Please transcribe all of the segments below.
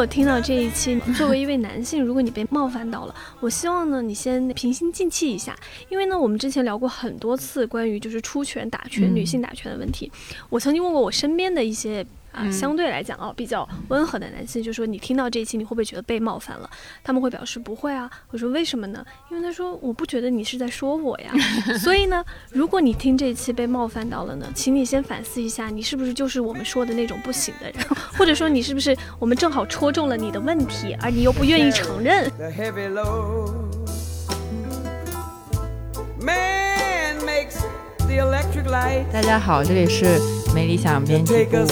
果听到这一期，作为一位男性，如果你被冒犯到了，我希望呢，你先平心静气一下，因为呢，我们之前聊过很多次关于就是出拳打拳、女性打拳的问题。我曾经问过我身边的一些啊，相对来讲啊比较温和的男性，就说你听到这一期，你会不会觉得被冒犯了？他们会表示不会啊。我说为什么呢？因为他说我不觉得你是在说我呀。所以呢，如果你听这一期被冒犯到了呢，请你先反思一下，你是不是就是我们说的那种不行的人，或者说你是不是我们正好戳中了你的问题，而你又不愿意承认。The heavy load. Man makes the electric light 大家好，这里是没理想编辑部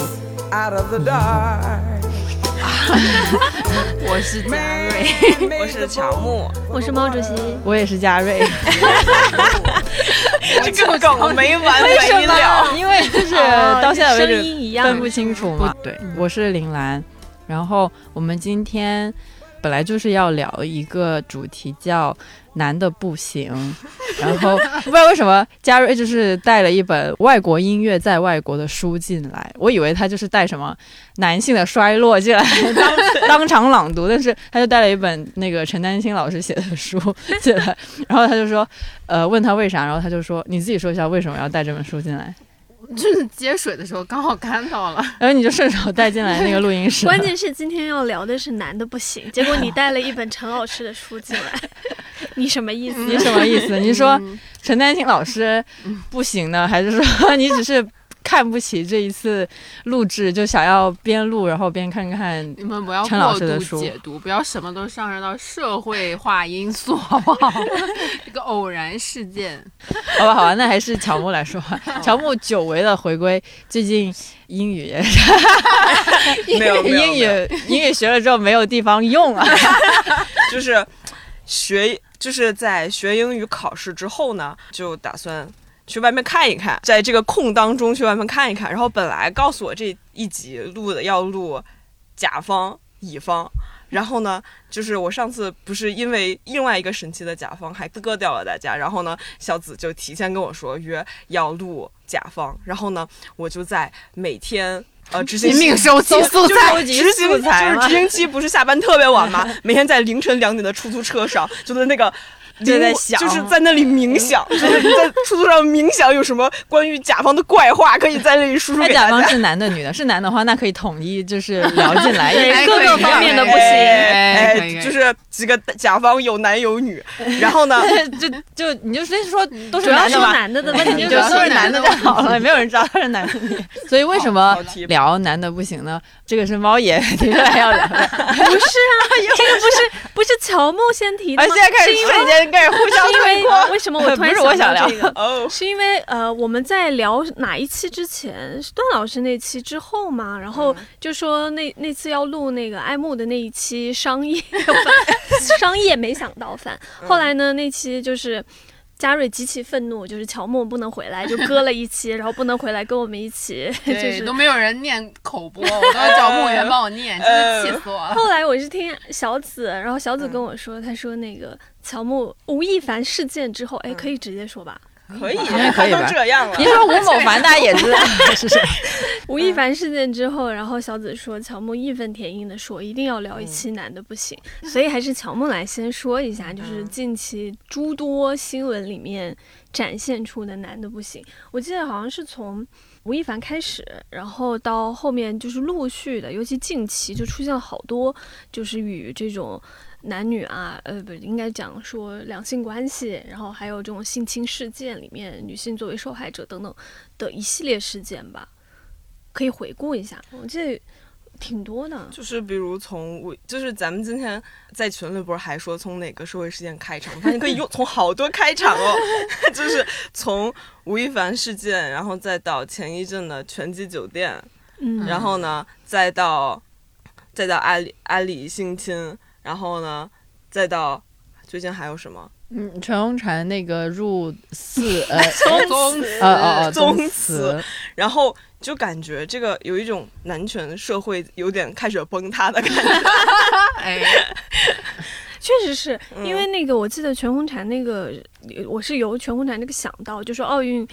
us，out of the dark. 我是嘉瑞，我是乔木。我是毛主席，我也是嘉瑞，这个梗没完没了。因为就是哦到现在为止分不清楚嘛。对，我是林兰，然后我们今天本来就是要聊一个主题叫“男的不行”，然后不知道为什么嘉瑞就是带了一本外国音乐在外国的书进来，我以为他就是带什么男性的衰落进来当当场朗读，但是他就带了一本那个陈丹青老师写的书进来，然后他就说，呃，问他为啥，然后他就说你自己说一下为什么要带这本书进来，就是接水的时候刚好看到了，然 后你就顺手带进来那个录音室，关键是今天要聊的是男的不行，结果你带了一本陈老师的书进来，你什么意思？你什么意思？你说嗯陈丹青老师不行呢，还是说 你只是看不起这一次录制，就想要边录然后边看看？你们不要陈老过度师的书解读，不要什么都上升到社会化因素，好不好？一个偶然事件，好吧，好吧，那还是乔木来说话。乔木久违的回归，最近英语也是 没有没有英语英语学了之后没有地方用啊。就是学就是在学英语考试之后呢，就打算去外面看一看，在这个空当中去外面看一看。然后本来告诉我这一集录的要录甲方乙方。然后呢，就是我上次不是因为另外一个神奇的甲方还割掉了大家，然后呢，小紫就提前跟我说约要录甲方，然后呢，我就在每天呃 执行拼命收集素就是材。执 行就是执行期不是下班特别晚吗？每天在凌晨两点的出租车上，就在那个。就在想就是在那里冥想，就是在出租上冥想，有什么关于甲方的怪话，可以在那里输出给大家。甲方是男的女的？是男的话，那可以统一就是聊进来。各个方面的不行。哎就是几个甲方有男有女，然后呢，就就你就直接说都是主要说男的吧，男的的问题，你就说是男的就好了，没有人知道他是男的女。所以为什么聊男的不行呢？这个是猫爷 提出来要聊的，不是啊，这个不是不是乔木先提的现在开始是因为瞬间开始互相推锅。为为什么我突然 想聊到这个？哦，是因为呃，我们在聊哪一期之前，是段老师那期之后嘛，然后就说那那次要录那个爱慕的那一期商业 商业没想到饭，后来呢那期就是。嘉瑞极其愤怒，就是乔木不能回来，就割了一期，然后不能回来跟我们一起，就对，是都没有人念口播，我都要找牧原帮我念，真的气死我了。后来我是听小紫，然后小紫跟我说，她说那个乔木吴亦凡事件之后，哎，可以直接说吧。可以，应该可以吧 他都这样了你。说吴某凡，大家也知道是谁。吴亦凡事件之后，然后小紫说，乔木义愤填膺的说，一定要聊一期男的不行，所以还是乔木来先说一下，就是近期诸多新闻里面展现出的男的不行。我记得好像是从吴亦凡开始，然后到后面就是陆续的，尤其近期就出现了好多，就是与这种。男女啊，呃，不应该讲说两性关系，然后还有这种性侵事件里面女性作为受害者等等的一系列事件吧，可以回顾一下。我记得挺多的，就是比如从我，就是咱们今天在群里不是还说从哪个社会事件开场，我发现可以用从好多开场哦，就是从吴亦凡事件，然后再到前一阵的拳击酒店，嗯，然后呢，再到再到阿里阿里性侵，然后呢，再到最近还有什么？嗯，陈红婵那个入寺呃 宗呃哦哦宗祠祠，然后就感觉这个有一种男权社会有点开始崩塌的感觉。哎，确实是因为那个，我记得全红婵那个，我是由全红婵那个想到，就说奥运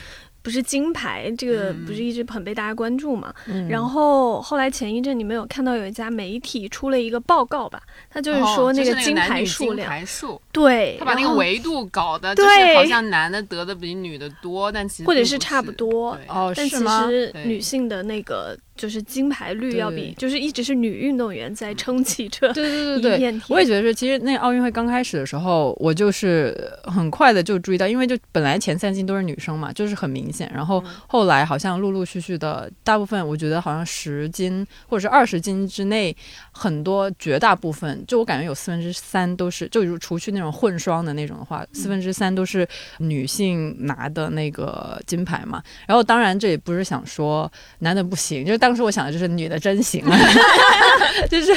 不是金牌，这个不是一直很被大家关注嘛。嗯。然后后来前一阵你们有看到有一家媒体出了一个报告吧，他就是说那个金牌数量，牌数，对，他把那个维度搞的，就是对好像男的得的比女的多，但其实或者是差不多哦，但其？实女性的那个就是金牌率要比就是一直是女运动员在撑起这对对一对对。我也觉得是。其实那奥运会刚开始的时候，我就是很快的就注意到，因为就本来前三金都是女生嘛，就是很明显。然后后来好像陆陆续续的，大部分我觉得好像十斤或者是二十斤之内，很多绝大部分，就我感觉有四分之三都是，就如除去那种混双的那种的话，四分之三都是女性拿的那个金牌嘛。然后当然这也不是想说男的不行，就是当时我想的就是女的真行啊，就是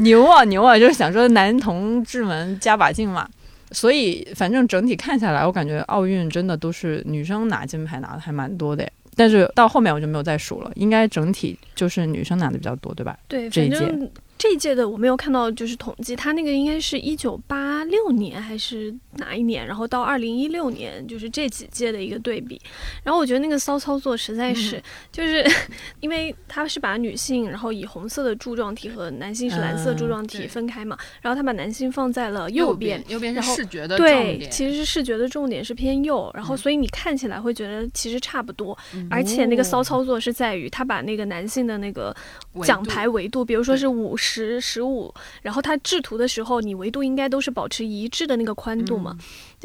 牛啊牛啊，就是想说男同志们加把劲嘛。所以反正整体看下来，我感觉奥运真的都是女生拿金牌拿的还蛮多的。但是到后面我就没有再数了，应该整体就是女生拿的比较多，对吧？对，这一届反正这一届的我没有看到就是统计，他那个应该是一九八六年还是哪一年，然后到二零一六年，就是这几届的一个对比。然后我觉得那个骚操作实在是，就是 因为他是把女性然后以红色的柱状体和男性是蓝色柱状体分开嘛，然后他把男性放在了右边。右边是视觉的重对，其实是视觉的重点是偏右，然后嗯所以你看起来会觉得其实差不多，嗯而且那个骚操作是在于他把那个男性的那个奖牌维度，比如说是五十、十十五，然后它制图的时候，你维度应该都是保持一致的那个宽度嘛。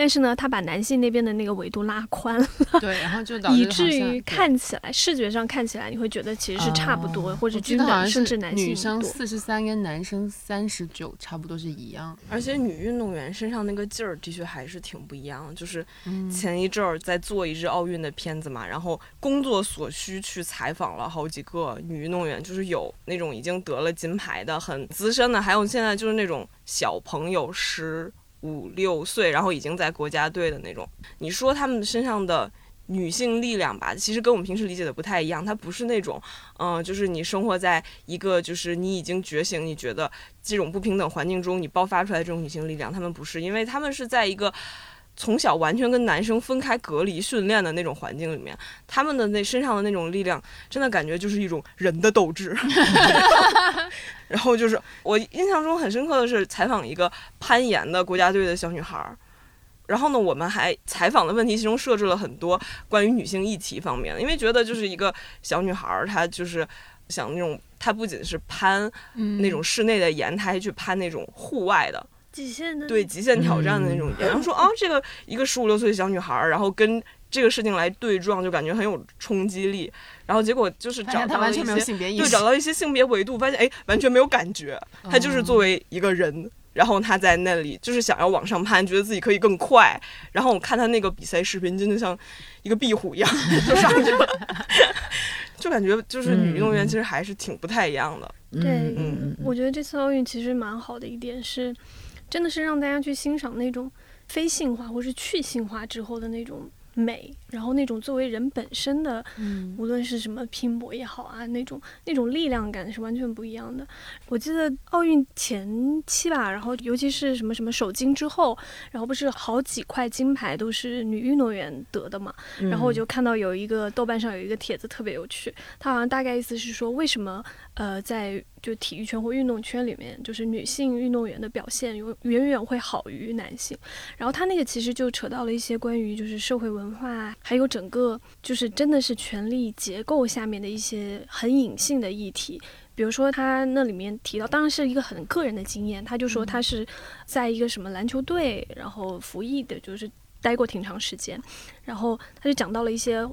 但是呢，他把男性那边的那个维度拉宽了，对，然后就导致以至于看起来视觉上看起来，你会觉得其实是差不多，哦或者均等，甚至男性女生。四十三跟男生三十九差不多是一样。而且女运动员身上那个劲儿的确还是挺不一样的。就是嗯前一阵儿在做一支奥运的片子嘛，然后工作所需去采访了好几个女运动员，就是有那种已经得了金牌的很资深的，还有现在就是那种小朋友十五六岁，然后已经在国家队的那种。你说他们身上的。女性力量吧，其实跟我们平时理解的不太一样。她不是那种，嗯、就是你生活在一个就是你已经觉醒，你觉得这种不平等环境中你爆发出来的这种女性力量，她们不是，因为她们是在一个从小完全跟男生分开隔离训练的那种环境里面，他们的那身上的那种力量，真的感觉就是一种人的斗志。然后就是我印象中很深刻的是采访一个攀岩的国家队的小女孩儿。然后呢，我们还采访的问题其中设置了很多关于女性议题方面的，因为觉得就是一个小女孩儿，她就是想那种，她不仅是攀嗯那种室内的岩，她还去攀那种户外的，极限的对极限挑战的那种岩。然后说啊，这个一个十五六岁的小女孩儿，然后跟这个事情来对撞，就感觉很有冲击力。然后结果就是找到一现他完全没有些，对，性别意识找，到一些性别维度，发现哎，完全没有感觉，她就是作为一个人。然后她在那里就是想要往上攀，觉得自己可以更快。然后我看她那个比赛视频，真的像一个壁虎一样 就上去了，就感觉就是女运动员其实还是挺不太一样的。对嗯我觉得这次奥运其实蛮好的一点是，真的是让大家去欣赏那种非性化或是去性化之后的那种美，然后那种作为人本身的，嗯无论是什么拼搏也好啊，那种那种力量感是完全不一样的。我记得奥运前期吧，然后尤其是什么什么首金之后，然后不是好几块金牌都是女运动员得的嘛，然后我就看到有一个豆瓣上有一个帖子特别有趣，它好像大概意思是说，为什么呃在就体育圈或运动圈里面，就是女性运动员的表现远远远会好于男性。然后他那个其实就扯到了一些关于就是社会文化，还有整个就是真的是权力结构下面的一些很隐性的议题。比如说，他那里面提到，当然是一个很个人的经验，他就说他是在一个什么篮球队，然后服役的，就是待过挺长时间，然后他就讲到了一些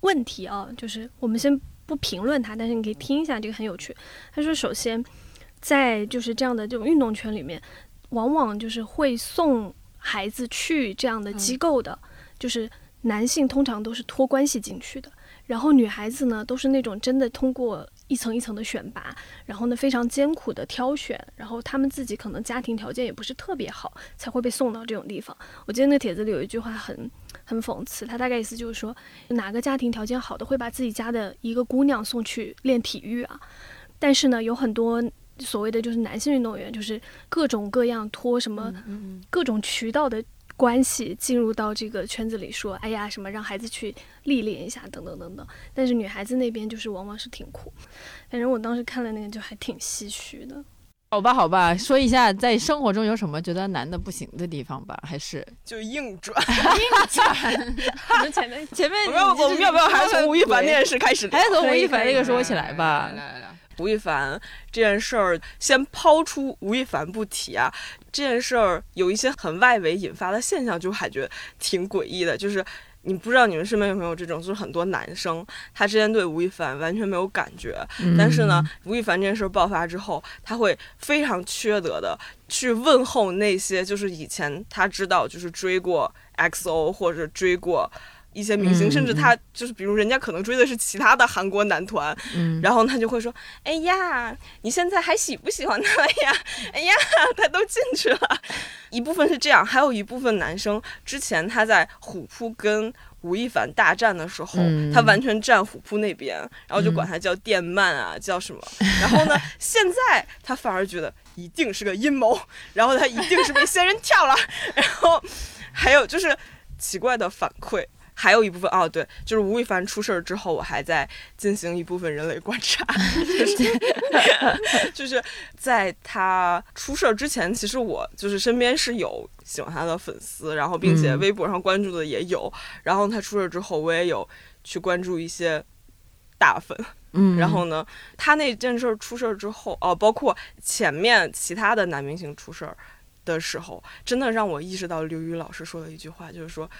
问题啊，就是我们先不评论他，但是你可以听一下，这个很有趣。他说，首先在就是这样的这种运动圈里面，往往就是会送孩子去这样的机构的，就是男性通常都是托关系进去的，然后女孩子呢都是那种真的通过一层一层的选拔，然后呢非常艰苦的挑选，然后他们自己可能家庭条件也不是特别好，才会被送到这种地方。我记得那帖子里有一句话很很讽刺，他大概意思就是说，哪个家庭条件好的会把自己家的一个姑娘送去练体育啊？但是呢，有很多所谓的就是男性运动员，就是各种各样托什么各种渠道的关系进入到这个圈子里，说哎呀什么让孩子去历练一下等等等等。但是女孩子那边就是往往是挺苦，反正我当时看了那个就还挺唏嘘的。好吧，好吧，说一下在生活中有什么觉得男的不行的地方吧？还是就硬转。我 们前面前面我们要不要还是从吴亦凡那件事开始？还是从吴亦凡那个说起来吧来。来来，吴亦凡这件事儿，先抛出吴亦凡不提啊，这件事儿有一些很外围引发的现象，就还觉得挺诡异的。就是你不知道你们身边有没有这种，就是很多男生他之前对吴亦凡完全没有感觉，但是呢，吴亦凡这件事儿爆发之后，他会非常缺德的去问候那些就是以前他知道就是追过 XO 或者追过。一些明星，嗯甚至他就是，比如人家可能追的是其他的韩国男团，嗯，然后他就会说：“哎呀，你现在还喜不喜欢他呀？哎呀，他都进去了。”一部分是这样，还有一部分男生之前他在虎扑跟吴亦凡大战的时候，嗯他完全站虎扑那边，然后就管他叫电鳗啊，叫什么。然后呢，现在他反而觉得一定是个阴谋，然后他一定是被仙人跳了。然后还有就是奇怪的反馈。还有一部分哦，对，就是吴亦凡出事儿之后，我还在进行一部分人类观察，就是 就是在他出事儿之前，其实我就是身边是有喜欢他的粉丝，然后并且嗯。微博上关注的也有，然后他出事儿之后，我也有去关注一些大粉，嗯，然后呢，他那件事儿出事儿之后，哦，包括前面其他的男明星出事儿的时候，真的让我意识到刘宇老师说的一句话，就是说，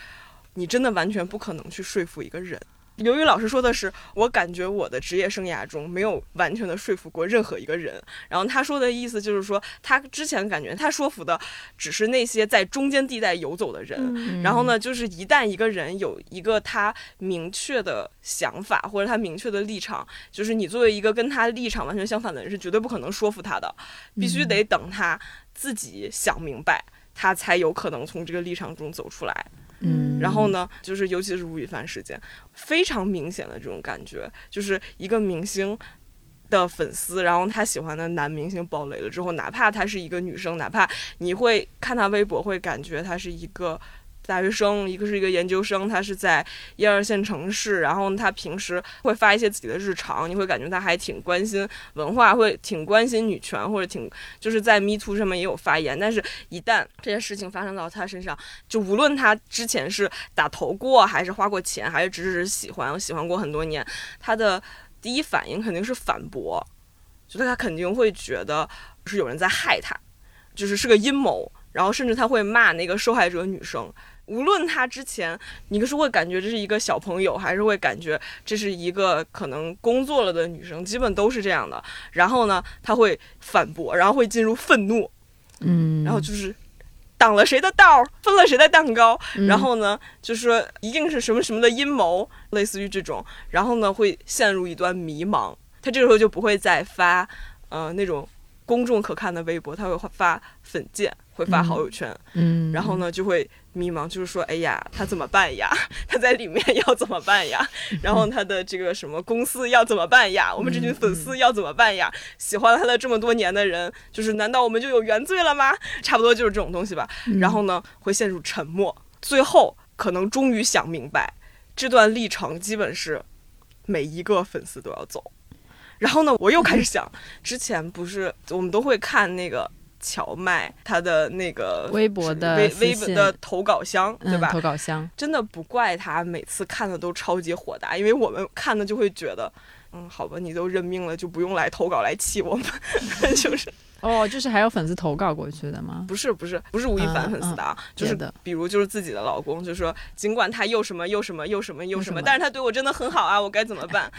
你真的完全不可能去说服一个人。刘宇老师说的是，我感觉我的职业生涯中没有完全的说服过任何一个人。然后他说的意思就是说，他之前感觉他说服的只是那些在中间地带游走的人，嗯然后呢，就是一旦一个人有一个他明确的想法或者他明确的立场，就是你作为一个跟他立场完全相反的人，是绝对不可能说服他的，必须得等他自己想明白，他才有可能从这个立场中走出来。嗯，然后呢，就是尤其是吴亦凡事件，非常明显的这种感觉，就是一个明星。的粉丝，然后他喜欢的男明星爆雷了之后，哪怕他是一个女生，哪怕你会看他微博，会感觉他是一个大学生，一个是一个研究生，他是在一二线城市，然后他平时会发一些自己的日常，你会感觉他还挺关心文化，会挺关心女权，或者挺就是在 Me Too 上面也有发言。但是，一旦这些事情发生到他身上，就无论他之前是打投过，还是花过钱，还是只是喜欢，喜欢过很多年，他的第一反应肯定是反驳，就是他肯定会觉得是有人在害他，就是是个阴谋，然后甚至他会骂那个受害者女生。无论他之前，你是会感觉这是一个小朋友，还是会感觉这是一个可能工作了的女生，基本都是这样的。然后呢，他会反驳，然后会进入愤怒，嗯，然后就是挡了谁的道儿，分了谁的蛋糕，嗯然后呢，就是说一定是什么什么的阴谋，类似于这种，然后呢会陷入一段迷茫。他这个时候就不会再发呃那种公众可看的微博，他会发粉件，会发好友圈，嗯，然后呢就会迷茫，就是说，哎呀，他怎么办呀？他在里面要怎么办呀？然后他的这个什么公司要怎么办呀？我们这群粉丝要怎么办呀？喜欢他的这么多年的人，就是难道我们就有原罪了吗？差不多就是这种东西吧。然后呢，会陷入沉默，最后可能终于想明白，这段历程基本是每一个粉丝都要走。然后呢，我又开始想，之前不是我们都会看那个荞麦他的那个微博的微微私信的投稿箱，对吧？嗯投稿箱，真的不怪他每次看的都超级火大，因为我们看的就会觉得，嗯，好吧，你都认命了，就不用来投稿来气我们，就是哦，就是还有粉丝投稿过去的吗？不是不是不是吴亦凡嗯粉丝的啊，就是的比如就是自己的老公，就说尽管他又什么又什么又什么又什么，又什么但是他对我真的很好啊，我该怎么办？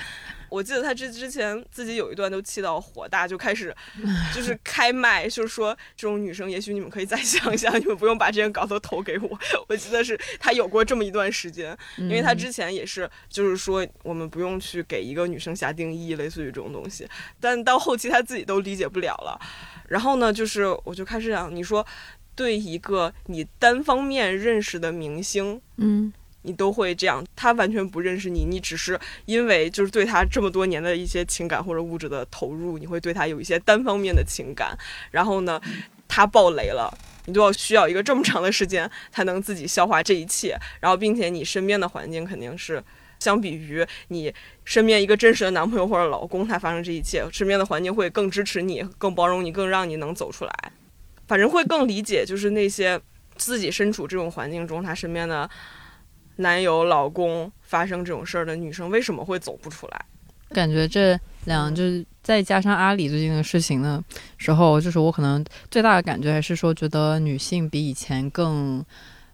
我记得他之之前自己有一段都气到火大，就开始 就是开麦，就是说这种女生，也许你们可以再想一想，你们不用把这些稿都投给我。我记得是他有过这么一段时间，因为他之前也是就是说我们不用去给一个女生下定义，类似于这种东西，但到后期他自己都理解不了了。然后呢，就是我就开始想，你说对一个你单方面认识的明星，嗯你都会这样，他完全不认识你，你只是因为就是对他这么多年的一些情感或者物质的投入，你会对他有一些单方面的情感，然后呢，他爆雷了。你都要需要一个这么长的时间才能自己消化这一切，然后并且你身边的环境肯定是，相比于你身边一个真实的男朋友或者老公，他发生这一切，身边的环境会更支持你、更包容你、更让你能走出来，反正会更理解，就是那些自己身处这种环境中，他身边的男友、老公发生这种事儿的女生为什么会走不出来？感觉这两就是再加上阿里最近的事情的时候，就是我可能最大的感觉还是说，觉得女性比以前更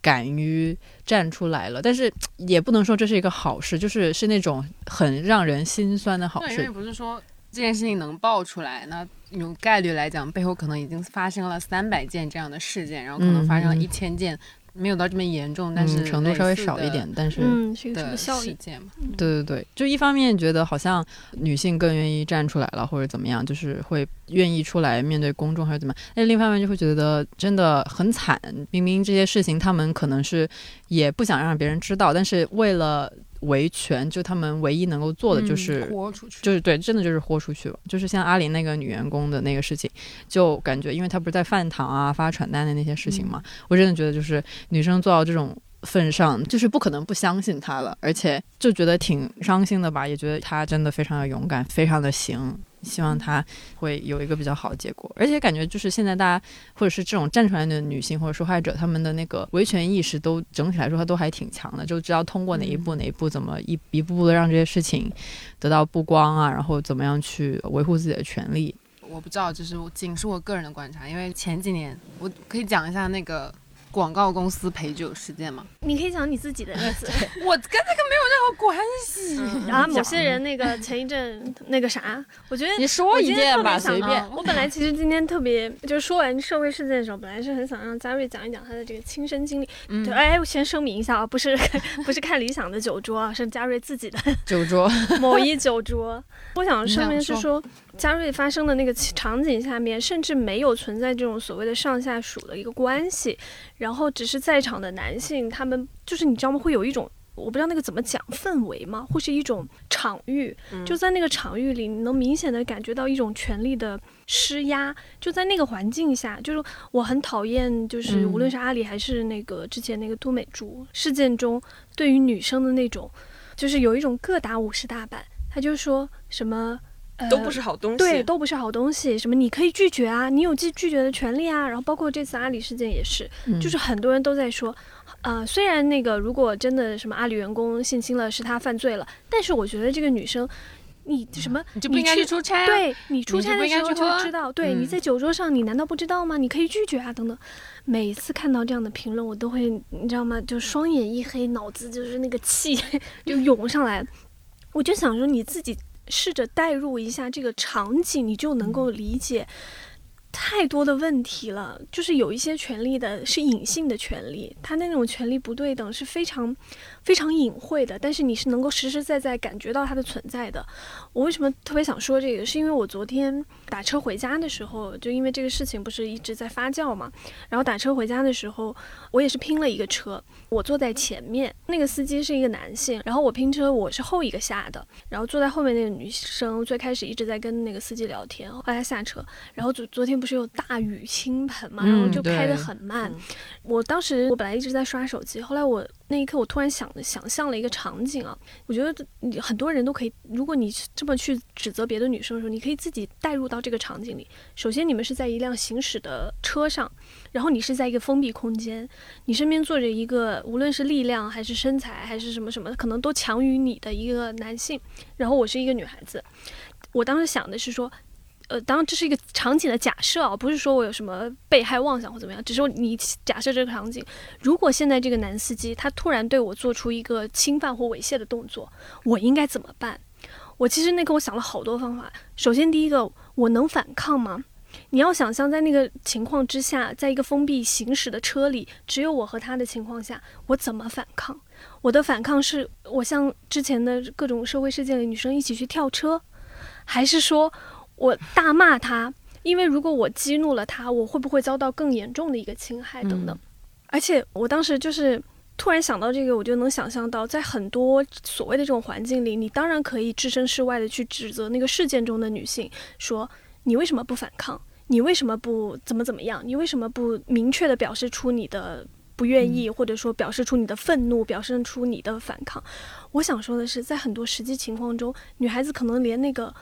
敢于站出来了，但是也不能说这是一个好事，就是是那种很让人心酸的好事，因为事。不是说这件事情能爆出来，那用概率来讲，背后可能已经发生了三百件这样的事件，然后可能发生了一千件，没有到这么严重，但是嗯，程度稍微少一点，但是、嗯，是一个什么效件嘛。对对对，就一方面觉得好像女性更愿意站出来了，或者怎么样，就是会愿意出来面对公众还是怎么样，但另一方面就会觉得真的很惨。明明这些事情他们可能是也不想让别人知道，但是为了维权，就他们唯一能够做的就是。嗯豁出去，就是对，真的就是豁出去了。就是像阿林那个女员工的那个事情，就感觉因为她不是在饭堂啊发传单的那些事情嘛，我真的觉得就是女生做到这种份上，就是不可能不相信她了，而且就觉得挺伤心的吧，也觉得她真的非常的勇敢，非常的行。希望她会有一个比较好的结果，而且感觉就是现在大家或者是这种站出来的女性或者受害者，她们的那个维权意识都整体来说她都还挺强的，就知道通过哪一步哪一步怎么一一步步的让这些事情得到曝光啊，然后怎么样去维护自己的权利。我不知道，就是我仅是我个人的观察，因为前几年我可以讲一下那个广告公司陪酒事件吗？你可以讲你自己的例子 我跟这个没有任何关系。然后。某些人那个前一阵那个啥，我觉得你说一件吧，随便。我本来其实今天特别就是说完社会事件的时候，本来是很想让佳瑞讲一讲他的这个亲身经历。嗯对，哎，我先声明一下啊，不是 不是看理想的酒桌啊，是佳瑞自己的酒桌，某一酒桌。我想你上面想是说，佳瑞发生的那个场景下面，甚至没有存在这种所谓的上下属的一个关系，然后只是在场的男性，他们就是你知道吗？会有一种。我不知道那个怎么讲氛围吗？或是一种场域，就在那个场域里，你能明显的感觉到一种权力的施压。就在那个环境下，就是我很讨厌，就是嗯无论是阿里还是那个之前那个都美竹事件中，对于女生的那种，就是有一种各打五十大板。他就说什么。呃都不是好东西。对，都不是好东西。什么你可以拒绝啊，你有拒拒绝的权利啊。然后包括这次阿里事件也是，嗯就是很多人都在说，呃，虽然那个如果真的什么阿里员工性侵了，是他犯罪了，但是我觉得这个女生，你什么你就不应该去出差啊！对你出差的时候就知道，对，嗯你在酒桌上，你难道不知道吗？你可以拒绝啊，等等。每次看到这样的评论，我都会，你知道吗？就双眼一黑，脑子就是那个气 就涌上来。我就想说，你自己试着代入一下这个场景，你就能够理解。太多的问题了，就是有一些权利的是隐性的权利，他那种权利不对等是非常非常隐晦的，但是你是能够实实在在感觉到它的存在的。我为什么特别想说这个？是因为我昨天打车回家的时候，就因为这个事情不是一直在发酵嘛，然后打车回家的时候，我也是拼了一个车，我坐在前面，那个司机是一个男性，然后我拼车我是后一个下的，然后坐在后面那个女生最开始一直在跟那个司机聊天，后来她下车，然后昨昨天不是有大雨倾盆嘛，然后嗯就开得很慢。嗯我当时我本来一直在刷手机，后来我那一刻我突然想想象了一个场景啊，我觉得你很多人都可以，如果你这么去指责别的女生的时候，你可以自己带入到这个场景里。首先，你们是在一辆行驶的车上，然后你是在一个封闭空间，你身边坐着一个无论是力量还是身材还是什么什么，可能都强于你的一个男性，然后我是一个女孩子，我当时想的是说。呃，当然这是一个场景的假设啊，不是说我有什么被害妄想或怎么样，只是你假设这个场景，如果现在这个男司机他突然对我做出一个侵犯或猥亵的动作，我应该怎么办？我其实那个我想了好多方法。首先第一个，我能反抗吗？你要想象在那个情况之下，在一个封闭行驶的车里，只有我和他的情况下，我怎么反抗？我的反抗是我像之前的各种社会事件里女生一起去跳车，还是说我大骂他？因为如果我激怒了他，我会不会遭到更严重的一个侵害等等？而且我当时就是突然想到这个，我就能想象到，在很多所谓的这种环境里，你当然可以置身事外的去指责那个事件中的女性，说你为什么不反抗？你为什么不怎么怎么样？你为什么不明确的表示出你的不愿意，或者说表示出你的愤怒，表现出你的反抗？我想说的是，在很多实际情况中，女孩子可能连那个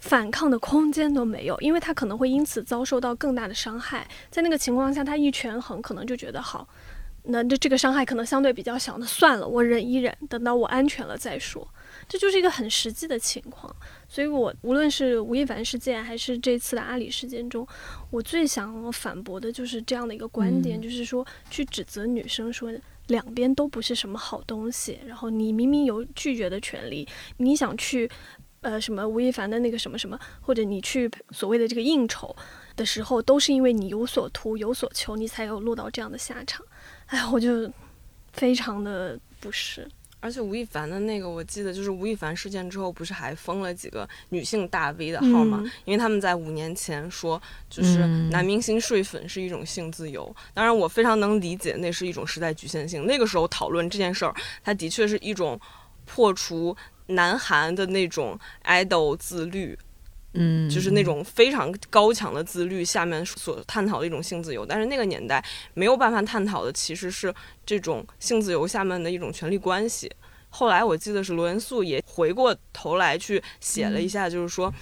反抗的空间都没有，因为他可能会因此遭受到更大的伤害。在那个情况下，他一权衡，可能就觉得好，那这这个伤害可能相对比较小，那算了，我忍一忍，等到我安全了再说。这就是一个很实际的情况。所以，我无论是吴亦凡事件，还是这次的阿里事件中，我最想反驳的就是这样的一个观点，就是说，去指责女生说两边都不是什么好东西，然后你明明有拒绝的权利，你想去，呃，什么吴亦凡的那个什么什么，或者你去所谓的这个应酬的时候，都是因为你有所图、有所求，你才有落到这样的下场。哎，我就非常的不适。而且吴亦凡的那个，我记得就是吴亦凡事件之后，不是还封了几个女性大 V 的号吗？因为他们在五年前说，就是男明星睡粉是一种性自由。当然，我非常能理解那是一种时代局限性。那个时候讨论这件事儿，它的确是一种破除南韩的那种 idol 自律。嗯，就是那种非常高强的自律下面所探讨的一种性自由，但是那个年代没有办法探讨的其实是这种性自由下面的一种权力关系。后来我记得是罗元素也回过头来去写了一下，就是说。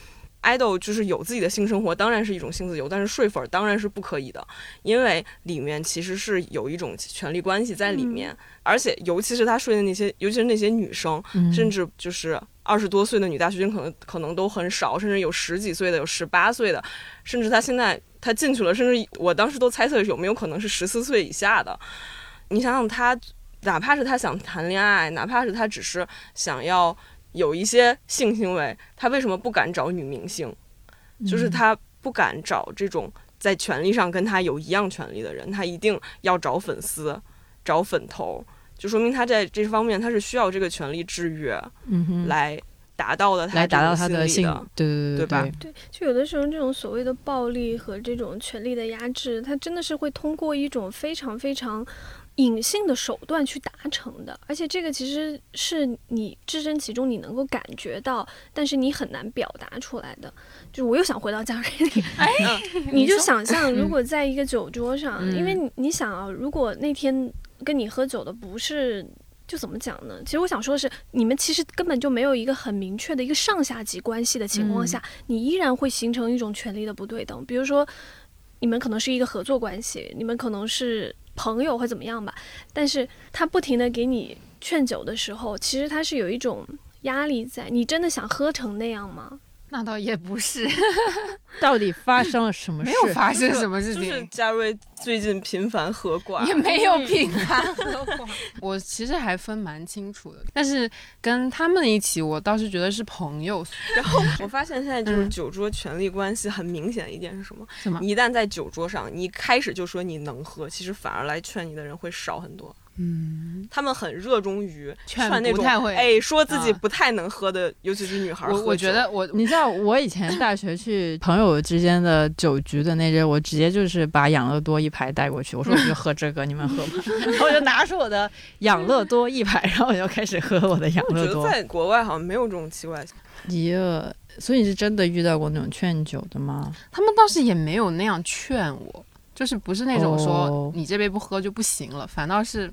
Idol 就是有自己的性生活，当然是一种性自由，但是睡粉当然是不可以的，因为里面其实是有一种权力关系在里面，而且尤其是他睡的那些，尤其是那些女生，甚至就是二十多岁的女大学生，可能可能都很少，甚至有十几岁的，有十八岁的，甚至他现在他进去了，甚至我当时都猜测有没有可能是十四岁以下的。你想想他，哪怕是他想谈恋爱，哪怕是他只是想要。有一些性行为，他为什么不敢找女明星？就是他不敢找这种在权力上跟他有一样权利的人，他一定要找粉丝、找粉头，就说明他在这方面他是需要这个权力制约，来达到了，来达到他的性，对对对对吧？对，就有的时候这种所谓的暴力和这种权力的压制，它真的是会通过一种非常非常。隐性的手段去达成的，而且这个其实是你置身其中，你能够感觉到，但是你很难表达出来的。就我又想回到家瑞里，哎，你就想象，如果在一个酒桌上，因为你你想啊，如果那天跟你喝酒的不是，就怎么讲呢？其实我想说的是，你们其实根本就没有一个很明确的一个上下级关系的情况下，你依然会形成一种权力的不对等。比如说，你们可能是一个合作关系，你们可能是。朋友或怎么样吧？但是他不停的给你劝酒的时候，其实他是有一种压力在。你真的想喝成那样吗？那倒也不是，到底发生了什么事？没有发生什么事情。就是嘉瑞最近频繁喝挂，也没有频繁喝挂。我其实还分蛮清楚的，但是跟他们一起，我倒是觉得是朋友。然后我发现现在就是酒桌权力关系很明显的一点是什么？什么？一旦在酒桌上，你开始就说你能喝，其实反而来劝你的人会少很多。嗯，他们很热衷于劝那种太会哎，说自己不太能喝的，尤其是女孩。我我觉得我，你知道我以前大学去朋友之间的酒局的那阵，我直接就是把养乐多一排带过去，我说我就喝这个，你们喝吧。然后我就拿出我的养乐多一排，然后我就开始喝我的养乐多。在国外好像没有这种奇怪。耶，所以你是真的遇到过那种劝酒的吗？他们倒是也没有那样劝我，就是不是那种说你这杯不喝就不行了，反倒是。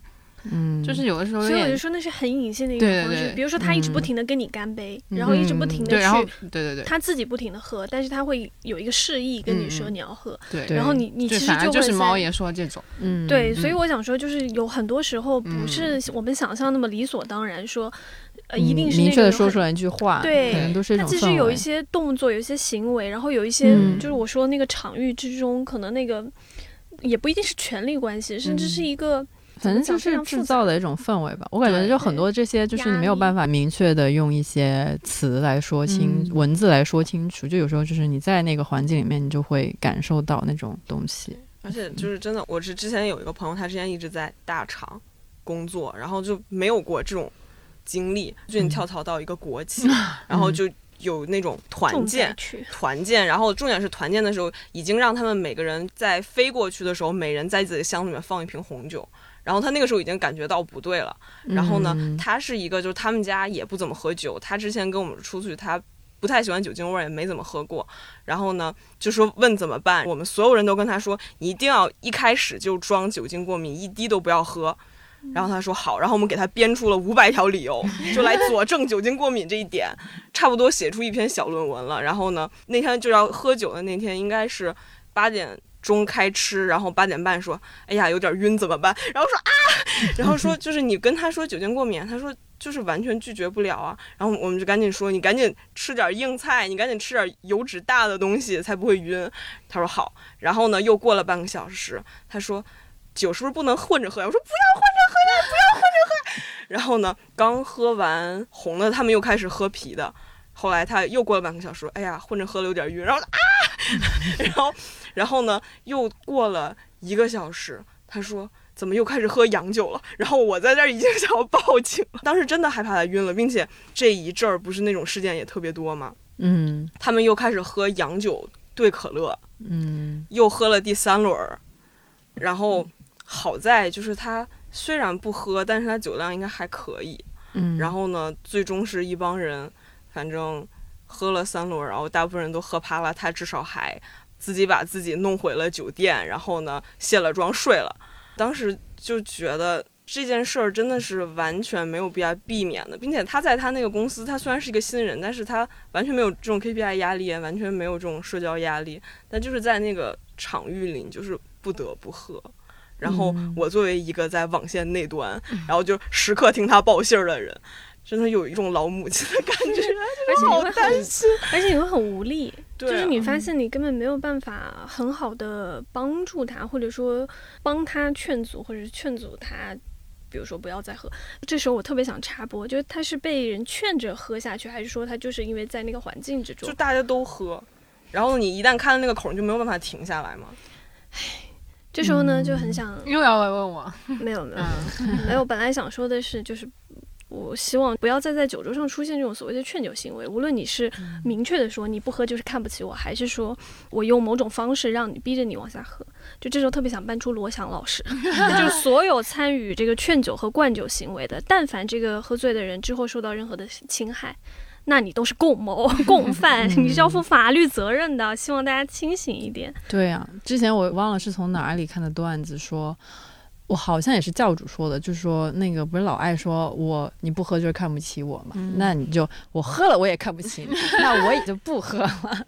嗯，就是有的时候，所以我就说那是很隐性的一种方式。比如说他一直不停的跟你干杯，然后一直不停的去，对对对，他自己不停的喝，但是他会有一个示意跟你说你要喝，对，然后你你其实就就是猫爷说这种，嗯，对，所以我想说就是有很多时候不是我们想象那么理所当然说。呃一定是明那种很确的说出来一句话，对可能都是一种其实有一些动作，有一些行为，然后有一些、嗯。就是我说那个场域之中，可能那个也不一定是权力关系，甚至是一个。反正就是制造的一种氛围吧。我感觉就很多这些，就是你没有办法明确的用一些词来说清，嗯文字来说清楚。就有时候就是你在那个环境里面，你就会感受到那种东西。而且就是真的，我是之前有一个朋友，他之前一直在大厂工作，然后就没有过这种经历，最近跳槽到一个国企，然后就有那种团建团建，然后重点是团建的时候，已经让他们每个人在飞过去的时候，每人在自己的箱子里面放一瓶红酒。然后他那个时候已经感觉到不对了。然后呢，嗯他是一个就是他们家也不怎么喝酒，他之前跟我们出去，他不太喜欢酒精味儿，也没怎么喝过。然后呢，就说问怎么办，我们所有人都跟他说，你一定要一开始就装酒精过敏，一滴都不要喝。然后他说好，然后我们给他编出了五百条理由，就来佐证酒精过敏这一点，差不多写出一篇小论文了。然后呢，那天就要喝酒的那天，应该是八点中开吃，然后八点半说，哎呀有点晕怎么办？然后说啊，然后说就是你跟他说酒精过敏，他说就是完全拒绝不了啊。然后我们就赶紧说，你赶紧吃点硬菜，你赶紧吃点油脂大的东西，才不会晕。他说好。然后呢，又过了半个小时，他说酒是不是不能混着喝呀？我说不要混着喝呀，不要混着喝。然后呢，刚喝完红的，他们又开始喝啤的。后来他又过了半个小时，哎呀，混着喝了有点晕，然后啊，然后然后呢，又过了一个小时，他说怎么又开始喝洋酒了？然后我在这儿已经 想要报警了，当时真的害怕他晕了，并且这一阵儿不是那种事件也特别多吗？嗯他们又开始喝洋酒兑可乐，嗯又喝了第三轮儿，然后好在就是他虽然不喝，但是他酒量应该还可以。嗯，然后呢，最终是一帮人，反正喝了三轮儿，然后大部分人都喝趴了，他至少还自己把自己弄回了酒店，然后呢卸了妆睡了。当时就觉得这件事儿真的是完全没有必要避免的，并且他在他那个公司，他虽然是一个新人，但是他完全没有这种 KPI 压力，完全没有这种社交压力，但就是在那个场域里，就是不得不喝。然后嗯我作为一个在网线那端，然后就时刻听他报信儿的人，真的有一种老母亲的感觉，而且你会很，担心。而且你会很无力，对啊就是你发现你根本没有办法很好的帮助他，或者说帮他劝阻，或者是劝阻他。比如说不要再喝，这时候我特别想插播，就是他是被人劝着喝下去，还是说他就是因为在那个环境之中就？大家都喝，然后你一旦开了那个口，你就没有办法停下来嘛。这时候呢，就很想又要来问我，没有没有嗯，没有，本来想说的是，就是我希望不要再在酒桌上出现这种所谓的劝酒行为。无论你是明确的说你不喝就是看不起我，还是说我用某种方式让你逼着你往下喝，就这时候特别想搬出罗翔老师，就是所有参与这个劝酒和灌酒行为的，但凡这个喝醉的人之后受到任何的侵害。那你都是共谋 共犯，你是要负法律责任的。希望大家清醒一点。对呀、之前我忘了是从哪里看的段子说。我好像也是教主说的，就是说那个不是老爱说我你不喝就是看不起我嘛，那你就我喝了我也看不起你，那我也就不喝了。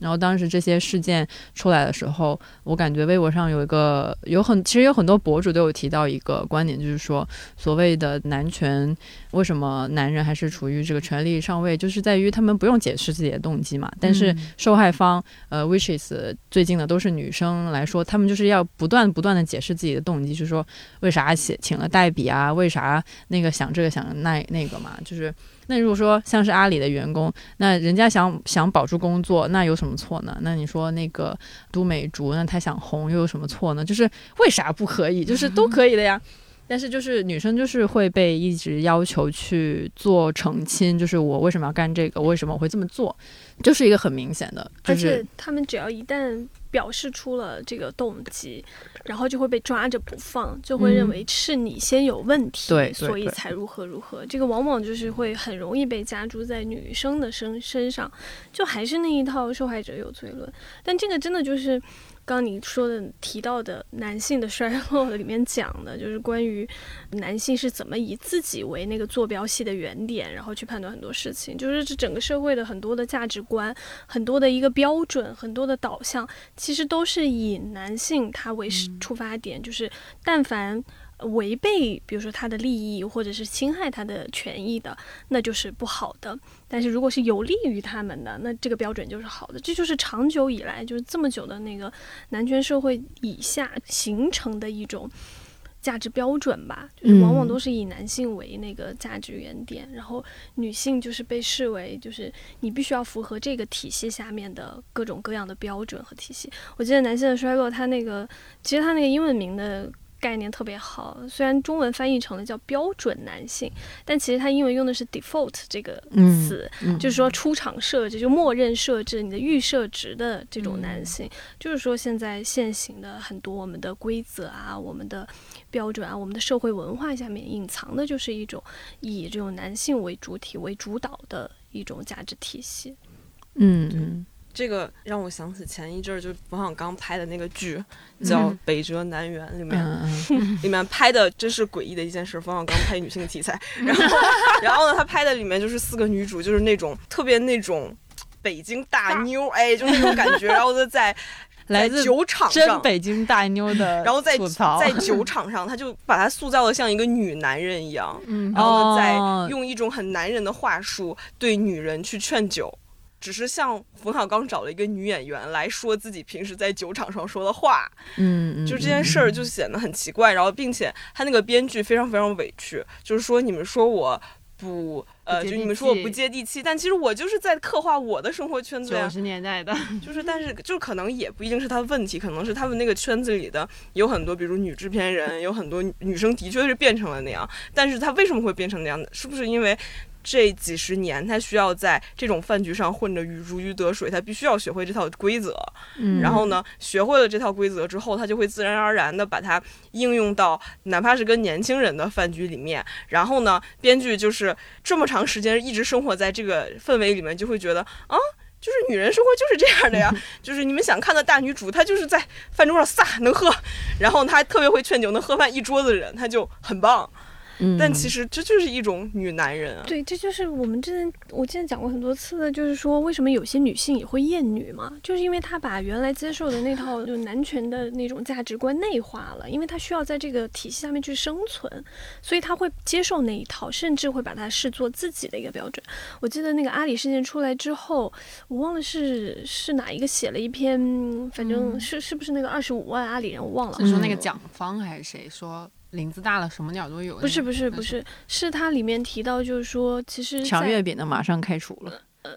然后当时这些事件出来的时候，我感觉微博上有一个有很其实有很多博主都有提到一个观点，就是说所谓的男权，为什么男人还是处于这个权力上位，就是在于他们不用解释自己的动机嘛。但是受害方，呃，which is 最近的都是女生来说，他们就是要不断不断的解释自己的动机，就是说为啥请请了代笔啊，为啥那个想这个想那那个嘛，就是。那如果说像是阿里的员工，那人家想想保住工作，那有什么错呢？那你说那个都美竹，那他想红又有什么错呢？就是为啥不可以？就是都可以的呀。但是就是女生就是会被一直要求去做澄清，就是我为什么要干这个，为什么我会这么做，就是一个很明显的，就而是且他们只要一旦表示出了这个动机，然后就会被抓着不放，就会认为是你先有问题，所以才如何如何。这个往往就是会很容易被加诸在女生的身身上，就还是那一套受害者有罪论。但这个真的就是。刚刚你说的提到的男性的衰落里面讲的，就是关于男性是怎么以自己为那个坐标系的原点，然后去判断很多事情，就是这整个社会的很多的价值观，很多的一个标准，很多的导向，其实都是以男性他为出发点，就是但凡违背，比如说他的利益或者是侵害他的权益的，那就是不好的。但是如果是有利于他们的，那这个标准就是好的。这就是长久以来就是这么久的那个男权社会以下形成的一种。价值标准吧，就是往往都是以男性为那个价值原点，然后女性就是被视为就是你必须要符合这个体系下面的各种各样的标准和体系。我记得《男性的衰落》，它那个其实它那个英文名的。概念特别好，虽然中文翻译成了叫标准男性，但其实它英文用的是 default 这个词，就是说出厂设置就默认设置你的预设值的这种男性，就是说现在现行的很多我们的规则啊，我们的标准啊，我们的社会文化下面隐藏的就是一种以这种男性为主体为主导的一种价值体系。嗯嗯。这个让我想起前一阵儿，就冯小刚拍的那个剧，叫《北辙南辕》，里面 里面拍的真是诡异的一件事。冯小刚拍女性题材，然后然后呢，他拍的里面就是四个女主，就是那种特别那种北京大妞，哎，就那种感觉。然后就在 来自酒场上，真北京大妞的，然后在在酒场上，他就把她塑造的像一个女男人一样，然后在用一种很男人的话术对女人去劝酒。只是像冯小刚找了一个女演员来说自己平时在酒场上说的话，嗯，就这件事儿就显得很奇怪。然后，并且他那个编剧非常非常委屈，就是说你们说我不呃，就你们说我不接地气，但其实我就是在刻画我的生活圈子呀。九十年代的，就是但是就可能也不一定是他的问题，可能是他们那个圈子里的有很多，比如女制片人，有很多女生的确是变成了那样。但是她为什么会变成那样的？是不是因为？这几十年，他需要在这种饭局上混得如鱼得水，他必须要学会这套规则。嗯，然后呢，学会了这套规则之后，他就会自然而然的把它应用到哪怕是跟年轻人的饭局里面。然后呢，编剧就是这么长时间一直生活在这个氛围里面，就会觉得啊，就是女人生活就是这样的呀，就是你们想看的大女主，她就是在饭桌上撒能喝，然后她还特别会劝酒，能喝饭一桌子人，她就很棒。但其实这就是一种女男人啊。对，这就是我们之前我之前讲过很多次的，就是说为什么有些女性也会厌女嘛，就是因为她把原来接受的那套就男权的那种价值观内化了，因为她需要在这个体系下面去生存，所以她会接受那一套，甚至会把它视作自己的一个标准。我记得那个阿里事件出来之后，我忘了是是哪一个写了一篇，反正是是不是那个二十五万阿里人，我忘了，是说那个蒋方还是谁说？林子大了，什么鸟都有。不是不是不是，是它里面提到，就是说，其实抢月饼的马上开除了。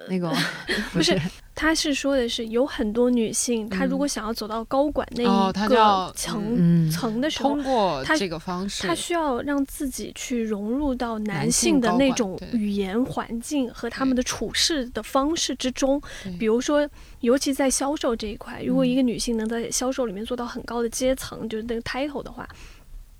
那个 不是，他是说的是有很多女性，她如果想要走到高管那一个层层的时候，通过这个方式，她需要让自己去融入到男性的那种语言环境和他们的处事的方式之中。比如说，尤其在销售这一块，如果一个女性能在销售里面做到很高的阶层，就是那个 title 的话。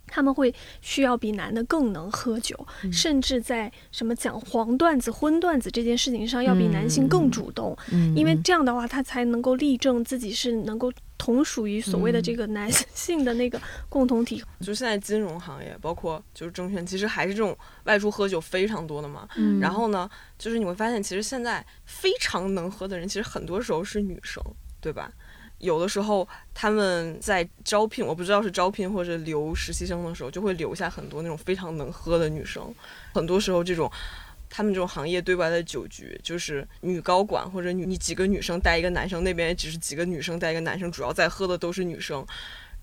他们会需要比男的更能喝酒，甚至在什么讲黄段子、荤段子这件事情上，要比男性更主动。因为这样的话，他才能够立证自己是能够同属于所谓的这个男性的那个共同体。就现在金融行业，包括就是证券，其实还是这种外出喝酒非常多的嘛。然后呢，就是你会发现，其实现在非常能喝的人，其实很多时候是女生，对吧？有的时候他们在招聘，我不知道是招聘或者留实习生的时候，就会留下很多那种非常能喝的女生。很多时候，这种他们这种行业对外的酒局，就是女高管或者你几个女生带一个男生，那边也只是几个女生带一个男生，主要在喝的都是女生。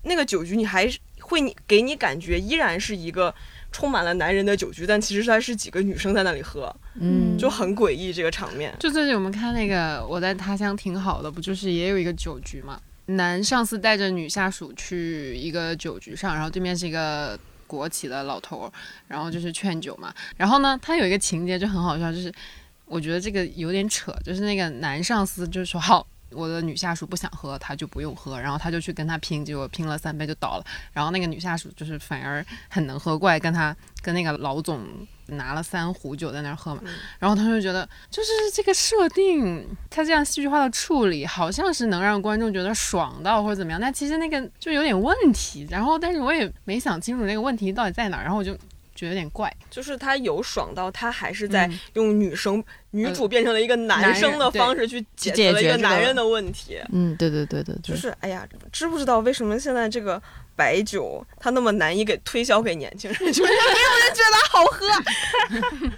那个酒局你还会给你感觉依然是一个充满了男人的酒局，但其实它是几个女生在那里喝，嗯，就很诡异这个场面。就最近我们看那个我在他乡挺好的，不就是也有一个酒局嘛？男上司带着女下属去一个酒局上，然后对面是一个国企的老头，然后就是劝酒嘛。然后呢，他有一个情节就很好笑，就是我觉得这个有点扯，就是那个男上司就是说好。我的女下属不想喝，他就不用喝，然后他就去跟他拼，结果拼了三杯就倒了。然后那个女下属就是反而很能喝，过来跟他跟那个老总拿了三壶酒在那儿喝嘛。然后他就觉得，就是这个设定，他这样戏剧化的处理，好像是能让观众觉得爽到或者怎么样，但其实那个就有点问题。然后，但是我也没想清楚那个问题到底在哪儿，然后我就。觉得有点怪，就是他有爽到，他还是在用女生女主变成了一个男生的方式去解决了一个男人的问题。嗯，对对对对，就是哎呀，知不知道为什么现在这个白酒它那么难以给推销给年轻人，就是没有人觉得它好喝。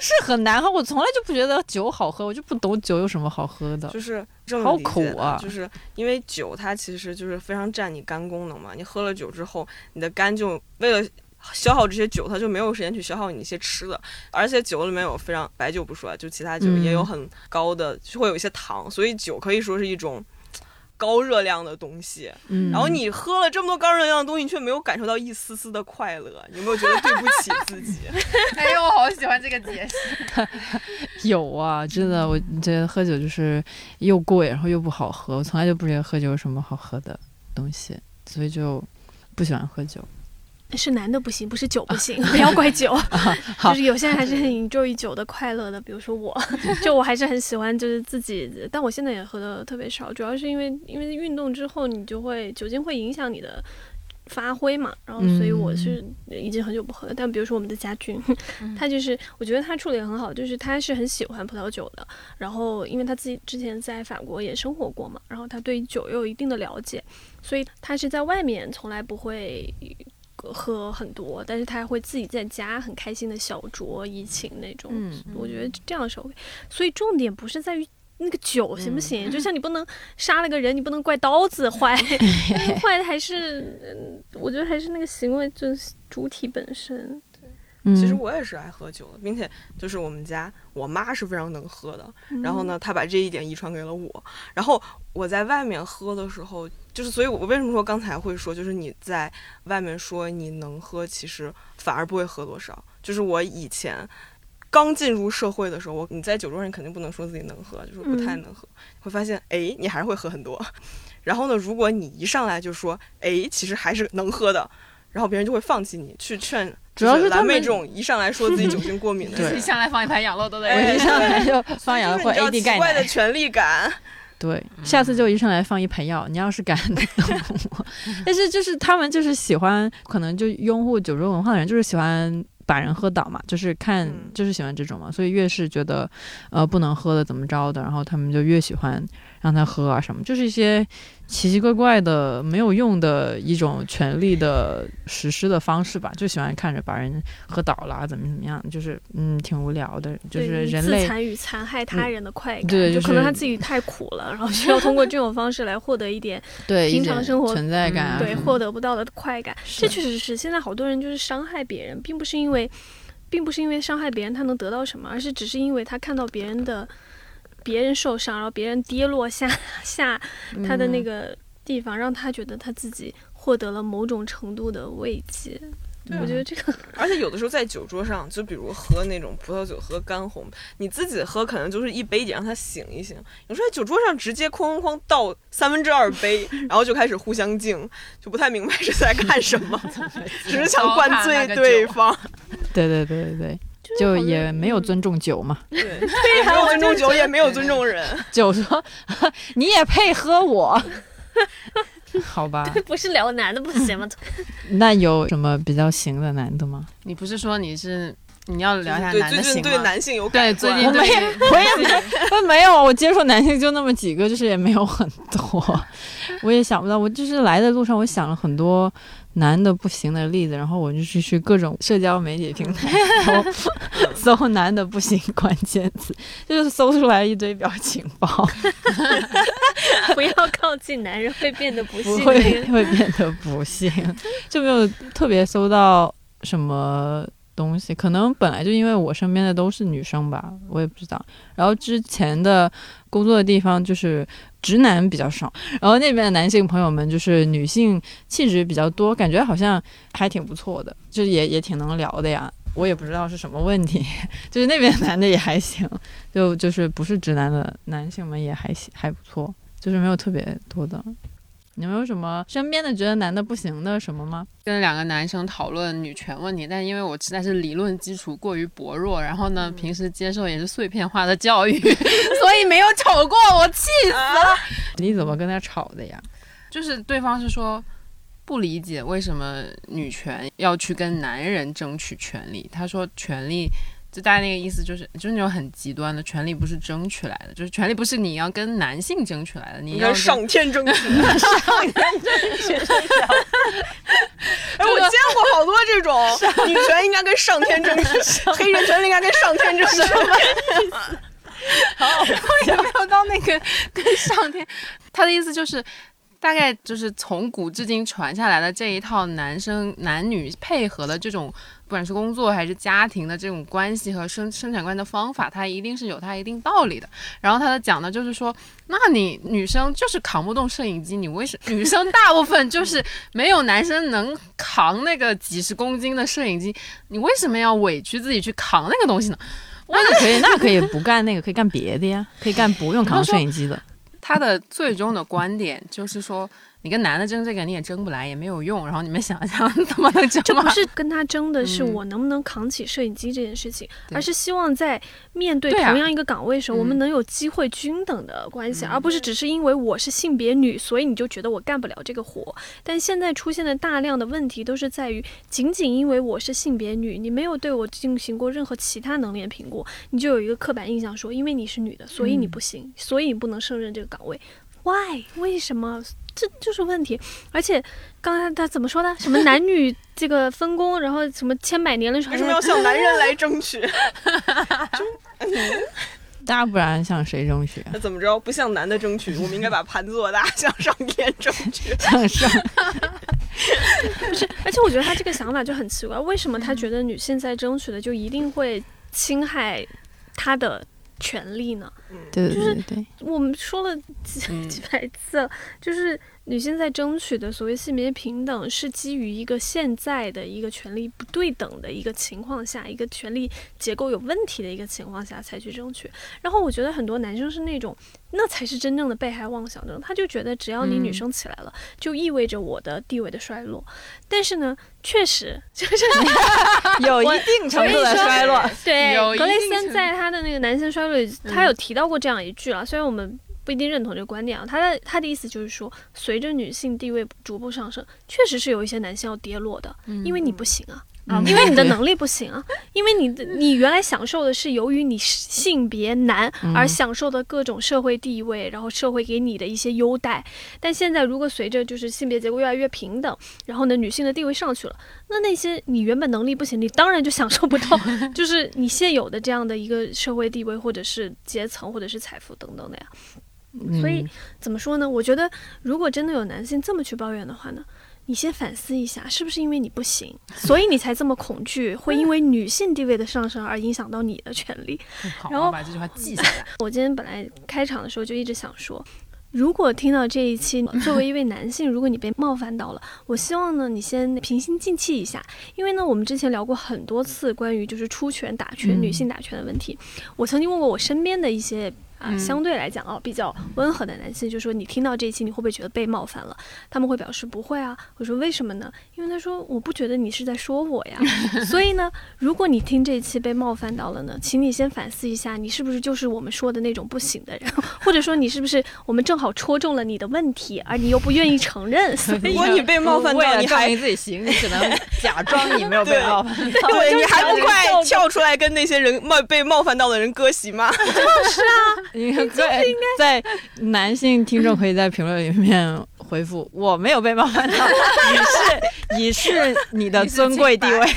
是很难喝，我从来就不觉得酒好喝，我就不懂酒有什么好喝的。就是这么好苦啊就是因为酒它其实就是非常占你肝功能嘛，你喝了酒之后，你的肝就为了。消耗这些酒，它就没有时间去消耗你一些吃的，而且酒里面有非常白酒不说啊，就其他酒嗯也有很高的，就会有一些糖，所以酒可以说是一种高热量的东西。嗯，然后你喝了这么多高热量的东西，你却没有感受到一丝丝的快乐，你有没有觉得对不起自己？哎呦，我好喜欢这个解释。有啊，真的，我觉得喝酒就是又贵，然后又不好喝，我从来就不觉得喝酒有什么好喝的东西，所以就不喜欢喝酒。是男的不行，不是酒不行，不要怪酒。就是有些人还是很 enjoy 酒的快乐的，比如说我，就我还是很喜欢，就是自己，但我现在也喝的特别少，主要是因为因为运动之后你就会酒精会影响你的。发挥嘛，然后所以我是已经很久不喝了。但比如说我们的家军，他就是我觉得他处理的很好，就是他是很喜欢葡萄酒的。然后因为他自己之前在法国也生活过嘛，然后他对酒又有一定的了解，所以他是在外面从来不会喝很多，但是他会自己在家很开心的小酌怡情那种。嗯我觉得这样是 OK。所以重点不是在于那个酒行不行，就像你不能杀了个人，你不能怪刀子坏，坏的还是，嗯我觉得还是那个行为就是主体本身。嗯，其实我也是爱喝酒的，并且就是我们家我妈是非常能喝的，然后呢，她把这一点遗传给了我。然后我在外面喝的时候，就是所以，我为什么说刚才会说，就是你在外面说你能喝，其实反而不会喝多少。就是我以前刚进入社会的时候，我你在酒桌上肯定不能说自己能喝，就是不太能喝，会发现哎，你还是会喝很多。然后呢，如果你一上来就说哎，其实还是能喝的，然后别人就会放弃你，去劝。主要是他们蓝妹这种一上来说自己酒精过敏的 一，上来放一盘养乐多的人我一上来就 放养乐或就是你知道 AD 钙奇怪的，权力感。对，下次就一上来放一盆药，你要是敢动我，但是就是他们就是喜欢，可能就拥护酒桌文化的人，就是喜欢把人喝倒嘛，就是看嗯就是喜欢这种嘛，所以越是觉得呃不能喝的怎么着的，然后他们就越喜欢让他喝啊什么，就是一些奇奇怪怪的没有用的一种权力的实施的方式吧，就喜欢看着把人喝倒了怎么怎么样，就是嗯挺无聊的，就是人类自残与残害他人的快感，对就是就可能他自己太苦了，然后需要通过这种方式来获得一点 对平常生活存在感啊嗯对获得不到的快感。这确实是现在好多人就是伤害别人，并不是因为，并不是因为伤害别人他能得到什么，而是只是因为他看到别人的别人受伤，然后别人跌落下 下他的那嗯个地方，让他觉得他自己获得了某种程度的慰藉。对啊我觉得这个 而且有的时候在酒桌上，就比如喝那种葡萄酒、喝干红，你自己喝可能就是一杯底让他醒一醒。有时候在酒桌上直接哐哐哐倒三分之二杯，然后就开始互相敬，就不太明白是在干什么，只是想灌醉对方。对对对对对，就也没有尊重酒嘛。对，也没有尊重酒，也没有尊重人。酒说你也配喝我，好吧？不是聊男的不行吗？那有什么比较行的男的吗？你不是说你是你要聊一下对，最近对男的行吗？男性有改观对最近我没，我也没有，没有，我接触男性就那么几个，就是也没有很多，我也想不到。我就是来的路上，我想了很多男的不行的例子，然后我就去去各种社交媒体平台搜 搜男的不行关键词，就是搜出来一堆表情包，不要靠近男人会变得不不幸。会会变得不幸，就没有特别搜到什么东西。可能本来就因为我身边的都是女生吧，我也不知道。然后之前的工作的地方就是直男比较少，然后那边的男性朋友们就是女性气质比较多，感觉好像还挺不错的，就也也挺能聊的呀。我也不知道是什么问题，就是那边男的也还行，就就是不是直男的男性们也还行，还不错，就是没有特别多的。你们有什么身边的觉得男的不行的什么吗？跟两个男生讨论女权问题，但因为我实在是理论基础过于薄弱，然后呢，平时接受也是碎片化的教育，所以没有吵过，我气死了。你怎么跟他吵的呀？就是对方是说不理解为什么女权要去跟男人争取权利，他说权利就大概那个意思就是，就是那种很极端的权利不是争取来的，就是权利不是你要跟男性争取来的，你要上天争取，上天争取。哎，我见过好多这种女权应该跟上天争取，黑人权利应该跟上天争取。好也没有到那个跟上天，他的意思就是。大概就是从古至今传下来的这一套男生男女配合的这种，不管是工作还是家庭的这种关系和生生产关系的方法，它一定是有它一定道理的。然后他的讲的就是说，那你女生就是扛不动摄影机，你为什女生大部分就是没有男生能扛那个几十公斤的摄影机，你为什么要委屈自己去扛那个东西呢？那可以，那可以不干那个，可以干别的呀，可以干不用扛摄影机的。他的最终的观点就是说，你跟男的争这个你也争不来，也没有用。然后你们想想 怎么能争这不？是跟他争的是嗯我能不能扛起摄影机这件事情，对而是希望在面对同样一个岗位时，候，我们嗯能有机会均等的关系，而不是只是因为我是性别女，所以你就觉得我干不了这个活。但现在出现的大量的问题都是在于，仅仅因为我是性别女，你没有对我进行过任何其他能力的评估，你就有一个刻板印象说，因为你是女的，所以你不行，所以你不能胜任这个岗位。Why？为什么？这就是问题。而且刚才他怎么说的？什么男女这个分工，然后什么千百年的时候为什么要向男人来争取？大不然向谁争取？那怎么着？不向男的争取，我们应该把盘子做大，向上天争取。向上。不 是？而且我觉得他这个想法就很奇怪，为什么他觉得女性在争取的就一定会侵害他的权利呢？对对对对，我们说了几嗯 几百次了，就是女性在争取的所谓性别平等，是基于一个现在的一个权利不对等的一个情况下，一个权利结构有问题的一个情况下才去争取。然后我觉得很多男生是那种，那才是真正的被害妄想症，他就觉得只要你女嗯生起来了，就意味着我的地位的衰落。但是呢，确实 就是 有一定程度的衰落。对，格雷定程森在他的那个男性衰落里，他有提到过这样一句了，虽然我们不一定认同这个观点啊，他的他的意思就是说，随着女性地位逐步上升，确实是有一些男性要跌落的，因为你不行啊。嗯因为你的能力不行啊，因为你的你原来享受的是由于你性别男而享受的各种社会地位，然后社会给你的一些优待，但现在如果随着就是性别结构越来越平等，然后呢女性的地位上去了，那那些你原本能力不行，你当然就享受不到，就是你现有的这样的一个社会地位或者是阶层或者是财富等等的呀。所以嗯怎么说呢？我觉得如果真的有男性这么去抱怨的话呢，你先反思一下，是不是因为你不行，所以你才这么恐惧，会因为女性地位的上升而影响到你的权利？好，然后我把这句话记下来。我今天本来开场的时候就一直想说，如果听到这一期，作为一位男性，如果你被冒犯到了，我希望呢，你先平心静气一下，因为呢，我们之前聊过很多次关于就是出拳打拳、嗯女性打拳的问题，我曾经问过我身边的一些。啊，嗯相对来讲啊，比较温和的男性就说：“你听到这一期，你会不会觉得被冒犯了？”他们会表示不会啊。我说：“为什么呢？”因为他说：“我不觉得你是在说我呀。”所以呢，如果你听这一期被冒犯到了呢，请你先反思一下，你是不是就是我们说的那种不行的人，或者说你是不是我们正好戳中了你的问题，而你又不愿意承认，所以如果你被冒犯到，你还明自己行，你只能 假装你没有被冒犯到。对你还不快跳出来跟那些人冒被冒犯到的人割席吗？你看，在在男性听众可以在评论里面回复：“我没有被冒犯到，以示 以示你的尊贵地位。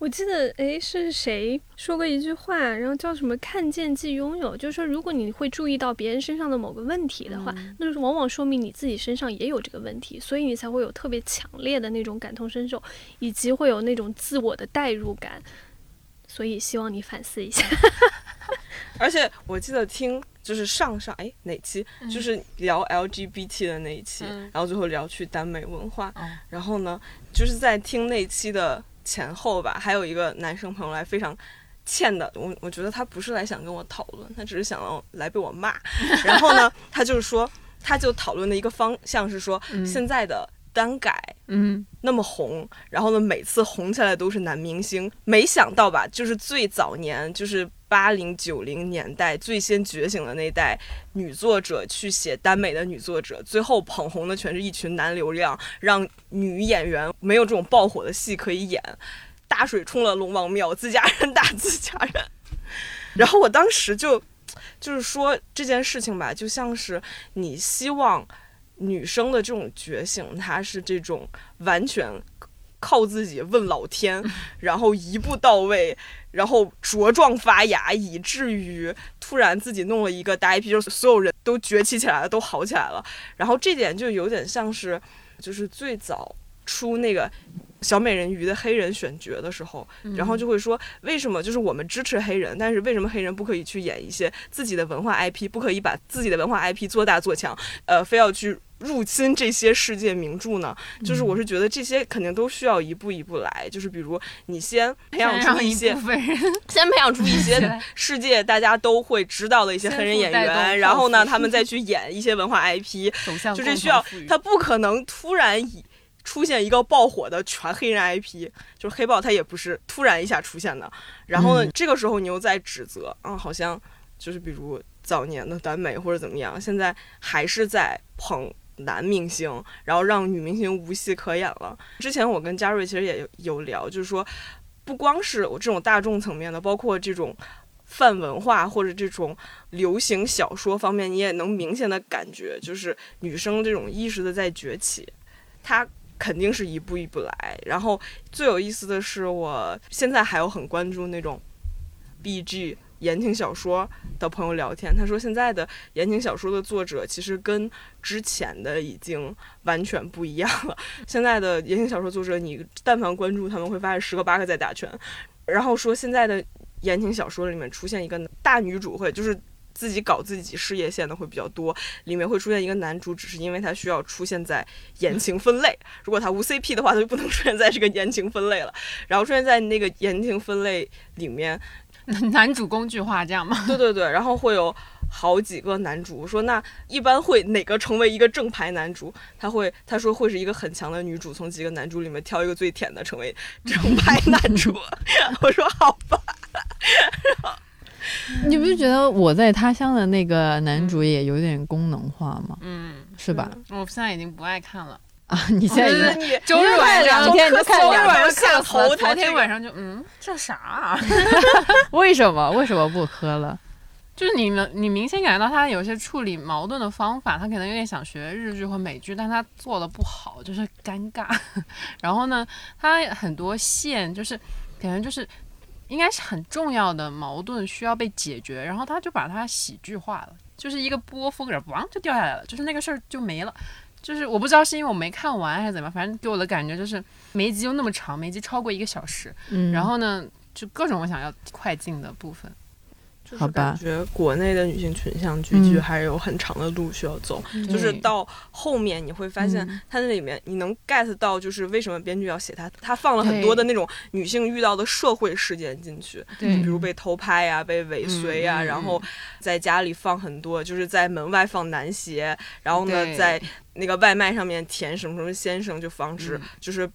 我记得，诶，是谁说过一句话，然后叫什么“看见即拥有”，就是说，如果你会注意到别人身上的某个问题的话，那就是往往说明你自己身上也有这个问题，所以你才会有特别强烈的那种感同身受，以及会有那种自我的代入感。所以希望你反思一下。而且我记得听就是上上哎哪期，就是聊 LGBT 的那一期，嗯然后最后聊去耽美文化，哦然后呢，就是在听那期的前后吧，还有一个男生朋友来非常。欠的，我我觉得他不是来想跟我讨论，他只是想要来被我骂。然后呢，他就是说，他就讨论的一个方向是说，嗯现在的单改嗯那么红，然后呢，每次红起来都是男明星。没想到吧，就是最早年，就是八零九零年代最先觉醒的那代女作者去写耽美的女作者，最后捧红的全是一群男流量，让女演员没有这种爆火的戏可以演。大水冲了龙王庙，自家人打自家人。然后我当时就就是说这件事情吧，就像是你希望女生的这种觉醒，她是这种完全靠自己问老天，然后一步到位，然后茁壮发芽，以至于突然自己弄了一个大 IP，就所有人都崛起起来了，都好起来了。然后这点就有点像是，就是最早出那个小美人鱼的黑人选角的时候，然后就会说，为什么就是我们支持黑人，但是为什么黑人不可以去演一些自己的文化 IP，不可以把自己的文化 IP 做大做强，呃，非要去入侵这些世界名著呢？就是我是觉得这些肯定都需要一步一步来，就是比如你先培养出一一些先培养出一些 世界大家都会知道的一些黑人演员，然后呢，他们再去演一些文化 IP，就这需要他不可能突然以出现一个爆火的全黑人 IP，就是黑豹，它也不是突然一下出现的。然后呢，嗯这个时候你又在指责，啊，好像就是比如早年的耽美或者怎么样，现在还是在捧。男明星，然后让女明星无戏可演了。之前我跟嘉瑞其实也有有聊，就是说，不光是我这种大众层面的，包括这种泛文化或者这种流行小说方面，你也能明显的感觉，就是女生这种意识的在崛起，它肯定是一步一步来。然后最有意思的是，我现在还有很关注那种 BG 言情小说的朋友聊天，他说现在的言情小说的作者其实跟之前的已经完全不一样了。现在的言情小说作者，你但凡关注他们，会发现十个八个在打拳。然后说现在的言情小说里面出现一个大女主，会就是自己搞自己事业线的会比较多，里面会出现一个男主，只是因为他需要出现在言情分类。如果他无 CP 的话，他就不能出现在这个言情分类了。然后出现在那个言情分类里面，男主工具化这样吗？对对对，然后会有好几个男主。我说那一般会哪个成为一个正牌男主？他会他说会是一个很强的女主，从几个男主里面挑一个最甜的成为正牌男主。我说好吧，你不觉得我在他乡的那个男主也有点功能化吗？嗯，是吧？我现在已经不爱看了。啊，你现在已经就是你周日晚上两天你就看周日两晚上下头，头，头他这个天晚上就 嗯，这啥、啊？为什么为什么不喝了？就是你们，你明显感觉到他有些处理矛盾的方法，他可能有点想学日剧或美剧，但他做的不好，就是尴尬。然后呢，他很多线就是感觉就是应该是很重要的矛盾需要被解决，然后他就把它喜剧化了，就是一个波峰，然后咣就掉下来了，就是那个事儿就没了。就是我不知道是因为我没看完还是怎么，反正给我的感觉就是每一集又那么长，每一集超过一个小时，然后呢，就各种我想要快进的部分。就是好吧。感觉国内的女性群像剧嗯。剧还是有很长的路需要走。就是到后面你会发现嗯，它那里面你能 get 到，就是为什么编剧要写它，它放了很多的那种女性遇到的社会事件进去，对。比如被偷拍呀、被尾随呀、然后在家里放很多，就是在门外放男鞋，然后呢，在那个外卖上面填什么什么先生，就防止嗯。就是。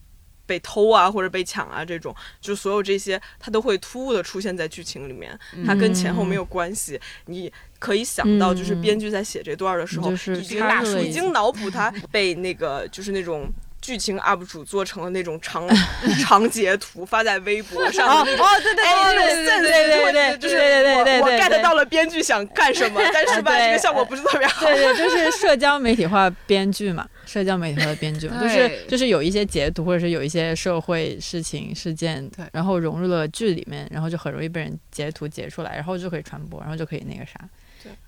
被偷啊，或者被抢啊，这种就所有这些，它都会突兀的出现在剧情里面，它跟前后没有关系。你可以想到，就是嗯编剧在写这段的时候，就是已经插入了一已经脑补他被那个就是那种。剧情 UP 主做成了那种长 长截图发在微博上。的那种，哦，对对哎，那种对 sense 对对对就是对对我我对对 get 到了编剧想干什么，但是吧，对。这个效果不是特别好。对对，就是社交媒体化编剧嘛，社交媒体化的编剧嘛，就是对就是有一些截图或者是有一些社会事情事件对，然后融入了剧里面，然后就很容易被人截图截出来，然后就可以传播，然后就可以那个啥。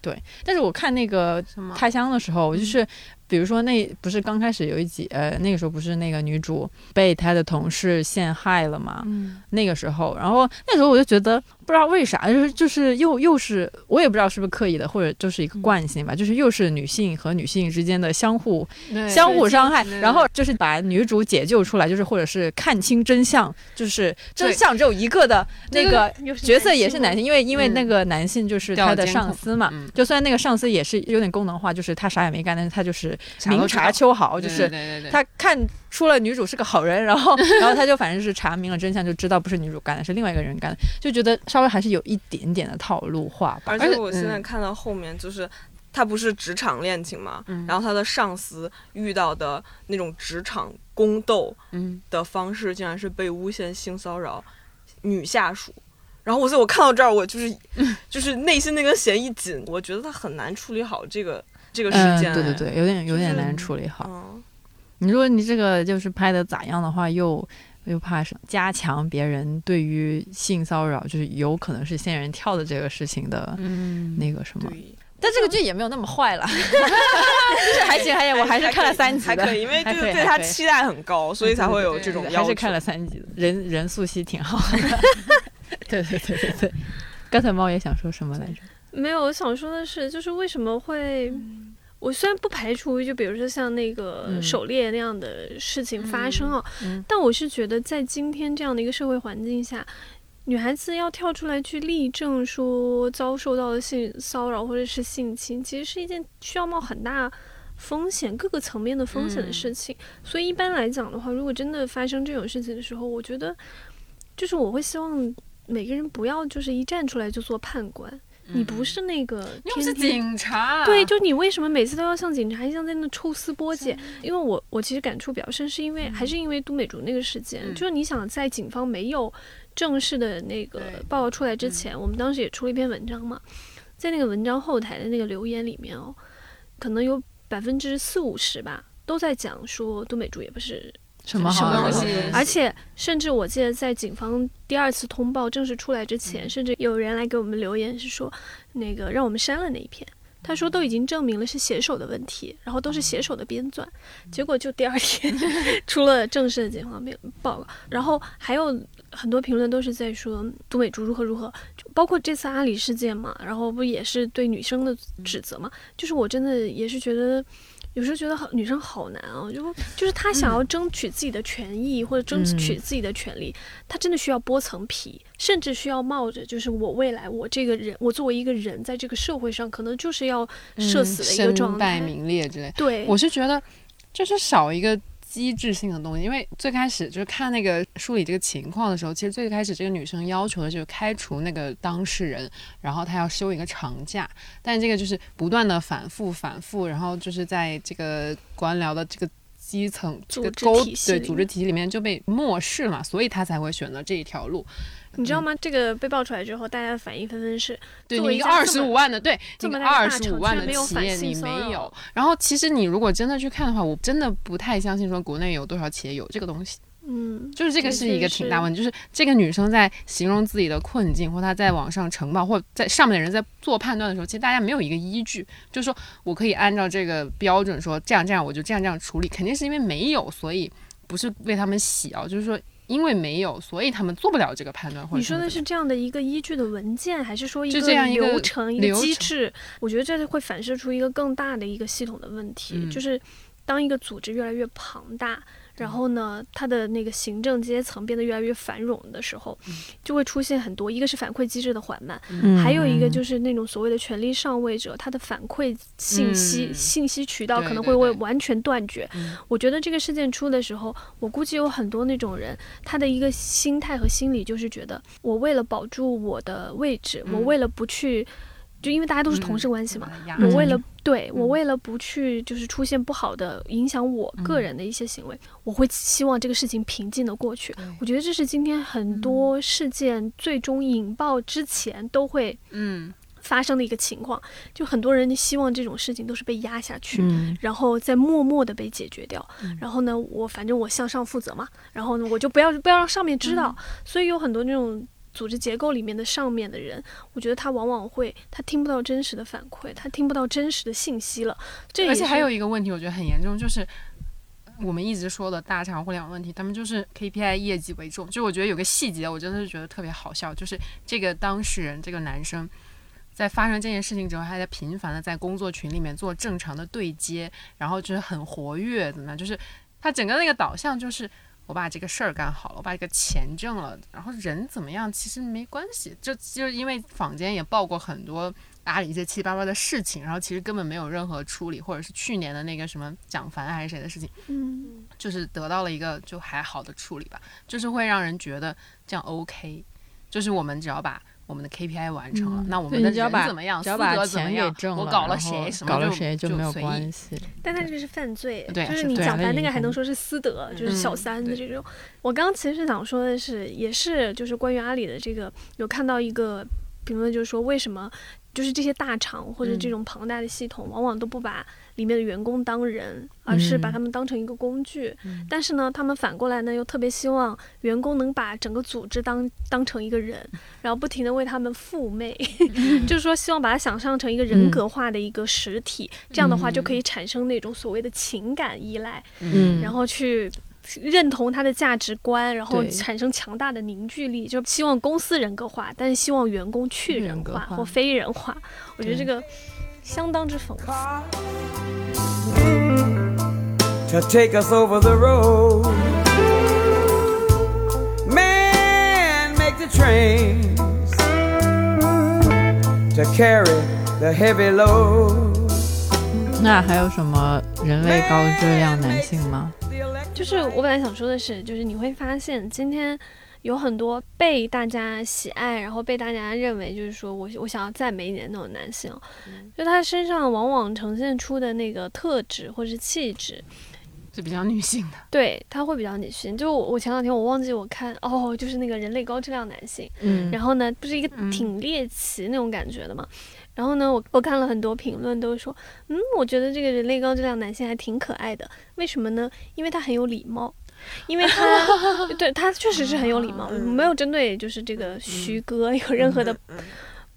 对。但是我看那个什么？他乡的时候，我就是比如说那不是刚开始有一集，呃，那个时候不是那个女主被她的同事陷害了嘛？嗯，那个时候，然后那时候我就觉得不知道为啥，就是就是又又是我也不知道是不是刻意的，或者就是一个惯性吧，就是又是女性和女性之间的相互相互伤害，然后就是把女主解救出来，就是或者是看清真相，就是真相只有一个的那个角色也是男男性，因为因为嗯。那个男性就是他的上司嘛，嗯。就虽然那个上司也是有点功能化，就是他啥也没干，但是他就是明察秋毫，就对是他看出了女主是个好人，然后 然后他就反正是查明了真相，就知道不是女主干的，是另外一个人干的，就觉得稍微还是有一点点的套路化吧。而而且且我现在嗯看到后面就是。他不是职场恋情嘛，嗯然后他的上司遇到的那种职场宫斗嗯，的方式，竟然是被诬陷性骚扰女下属。然后我所以我看到这儿，我就是 就是内心那根弦一紧，我觉得他很难处理好这个这个事嗯，件。对对，对，有点有点难处理好。嗯，你如果你这个就是拍的咋样的话，又又怕是加强别人对于性骚扰，就是有可能是仙人跳的这个事情的嗯那个什么。对，但这个剧也没有那么坏了，就是还行还行，我还是看了三集的，还可以，因为还就是对他期待很高，所以才会有这种要求。还是看了三集的，人人素汐挺好的。对对对对对，刚才猫也想说什么来着？没有，我想说的是，就是为什么会。我虽然不排除，就比如说像那个嗯。狩猎那样的事情发生啊，嗯。但我是觉得在今天这样的一个社会环境下，女孩子要跳出来去力证说遭受到的性骚扰或者是性侵，其实是一件需要冒很大风险、各个层面的风险的嗯。事情。所以一般来讲的话，如果真的发生这种事情的时候，我觉得就是我会希望每个人不要就是一站出来就做判官，你不是那个嗯你是警察，对，就你为什么每次都要像警察一样在那抽丝剥茧？因为我我其实感触比较深，是因为、还是因为都美竹那个事件，嗯。就是你想在警方没有正式的那个报告出来之前，我们当时也出了一篇文章嘛，在那个文章后台的那个留言里面哦，可能有百分之四五十吧，都在讲说都美竹也不是什么好的东西嗯而且甚至我记得在警方第二次通报正式出来之前，甚至有人来给我们留言是说，那个让我们删了那一篇。他说都已经证明了是写手的问题，然后都是写手的编纂，结果就第二天 出了正式的警方报报告，然后还有很多评论都是在说都美竹如何如何，就包括这次阿里事件嘛，然后不也是对女生的指责嘛，就是我真的也是觉得。有时候觉得好女生好难啊，就就是她想要争取自己的权益、或者争取自己的权利，她真的需要剥层皮，甚至需要冒着就是我未来我这个人，我作为一个人在这个社会上可能就是要社死的一个状身败态。名裂之类。对，我是觉得就是少一个机制性的东西，因为最开始就是看那个梳理这个情况的时候，其实最开始这个女生要求的就是开除那个当事人，然后她要休一个长假，但这个就是不断的反复反复，然后就是在这个官僚的这个。基层这个对组织体系里面就被漠视了嘛，所以她才会选择这一条路。你知道吗？这个被爆出来之后，大家的反应纷纷是，对你一个二十五万的，对这么二十五万厂居然没有企业你没有。然后其实你如果真的去看的话，我真的不太相信说国内有多少企业有这个东西。嗯，就是这个是一个挺大问题，就是这个女生在形容自己的困境，或她在网上呈报，或在上面的人在做判断的时候，其实大家没有一个依据，就是说我可以按照这个标准说这样这样，我就这样这样处理，肯定是因为没有，所以不是为他们洗啊，就是说因为没有，所以他们做不了这个判断。或者你说的是是这样的一个依据的文件，还是说一个流程、一个机制？我觉得这会反射出一个更大的一个系统的问题，嗯就是当一个组织越来越庞大。然后呢，它的那个行政阶层变得越来越繁荣的时候，就会出现很多，一个是反馈机制的缓慢，嗯还有一个就是那种所谓的权力上位者，他的反馈信息、嗯。信息渠道可能会会完全断绝。嗯。我觉得这个事件出的时候，我估计有很多那种人，他的一个心态和心理就是觉得，我为了保住我的位置，我嗯。为了不去，就因为大家都是同事关系嘛，嗯我为了对我嗯为了不去就是出现不好的影响我个嗯人的一些行为，我会希望这个事情平静的过去。我觉得这是今天很嗯多事件最终引爆之前都会嗯，发生的一个情况，就很多人希望这种事情都是被压下去。嗯然后再默默的被解决掉，嗯然后呢，我反正我向上负责嘛，然后呢，我就不要不要让上面知道，嗯所以有很多那种组织结构里面的上面的人，我觉得他往往会他听不到真实的反馈，他听不到真实的信息了，这而且还有一个问题，我觉得很严重，就是我们一直说的大厂互联网问题，他们就是 KPI 业绩为重。就我觉得有个细节，我真的是觉得特别好笑，就是这个当事人这个男生。在发生这件事情之后，还在频繁的在工作群里面做正常的对接，然后就是很活跃，怎么样？就是他整个那个导向就是我把这个事儿干好了，我把这个钱挣了，然后人怎么样其实没关系。就就是因为坊间也报过很多阿里一些七七八八的事情，然后其实根本没有任何处理，或者是去年的那个什么蒋凡还是谁的事情，嗯，就是得到了一个就还好的处理吧，就是会让人觉得这样 OK，就是我们只要把。我们的 KPI 完成了，嗯那我们的人怎么样，只要私把钱给德怎么样，挣了，我搞了然后谁，什么搞了谁就没有关系。但他这是犯罪，就是你讲白那个还能说是私德，就是小三的这种。我刚刚其实想说的是，也是就是关于阿里的这个，有看到一个评论，就是说为什么就是这些大厂或者这嗯种庞大的系统，往往都不把里面的员工当人，而是把嗯他们当成一个工具。嗯但是呢，他们反过来呢，又特别希望员工能把整个组织当当成一个人，然后不停的为他们赋媚，就是说希望把它想象成一个人格化的一个实体，这样的话就可以产生那种所谓的情感依赖，嗯，然后去。认同他的价值观，然后产生强大的凝聚力，就希望公司人格化，但是希望员工去人人格化化或非人化。我觉得这个相当之讽刺。to take us over the road. Man, make the trains to carry the heavy load. 那还有什么人类高质量男性吗？就是我本来想说的是，就是你会发现今天有很多被大家喜爱，然后被大家认为就是说我我想要赞美你的那种男性，就他身上往往呈现出的那个特质或是气质，是比较女性的。对他会比较女性。就我我前两天我忘记我看哦，就是那个人类高质量男性，嗯然后呢，不是一个嗯挺猎奇那种感觉的嘛。然后呢，我我看了很多评论，都说，嗯，我觉得这个人类高质量男性还挺可爱的。为什么呢？因为他很有礼貌，因为他 对他确实是很有礼貌，嗯。没有针对就是这个徐哥有任何的嗯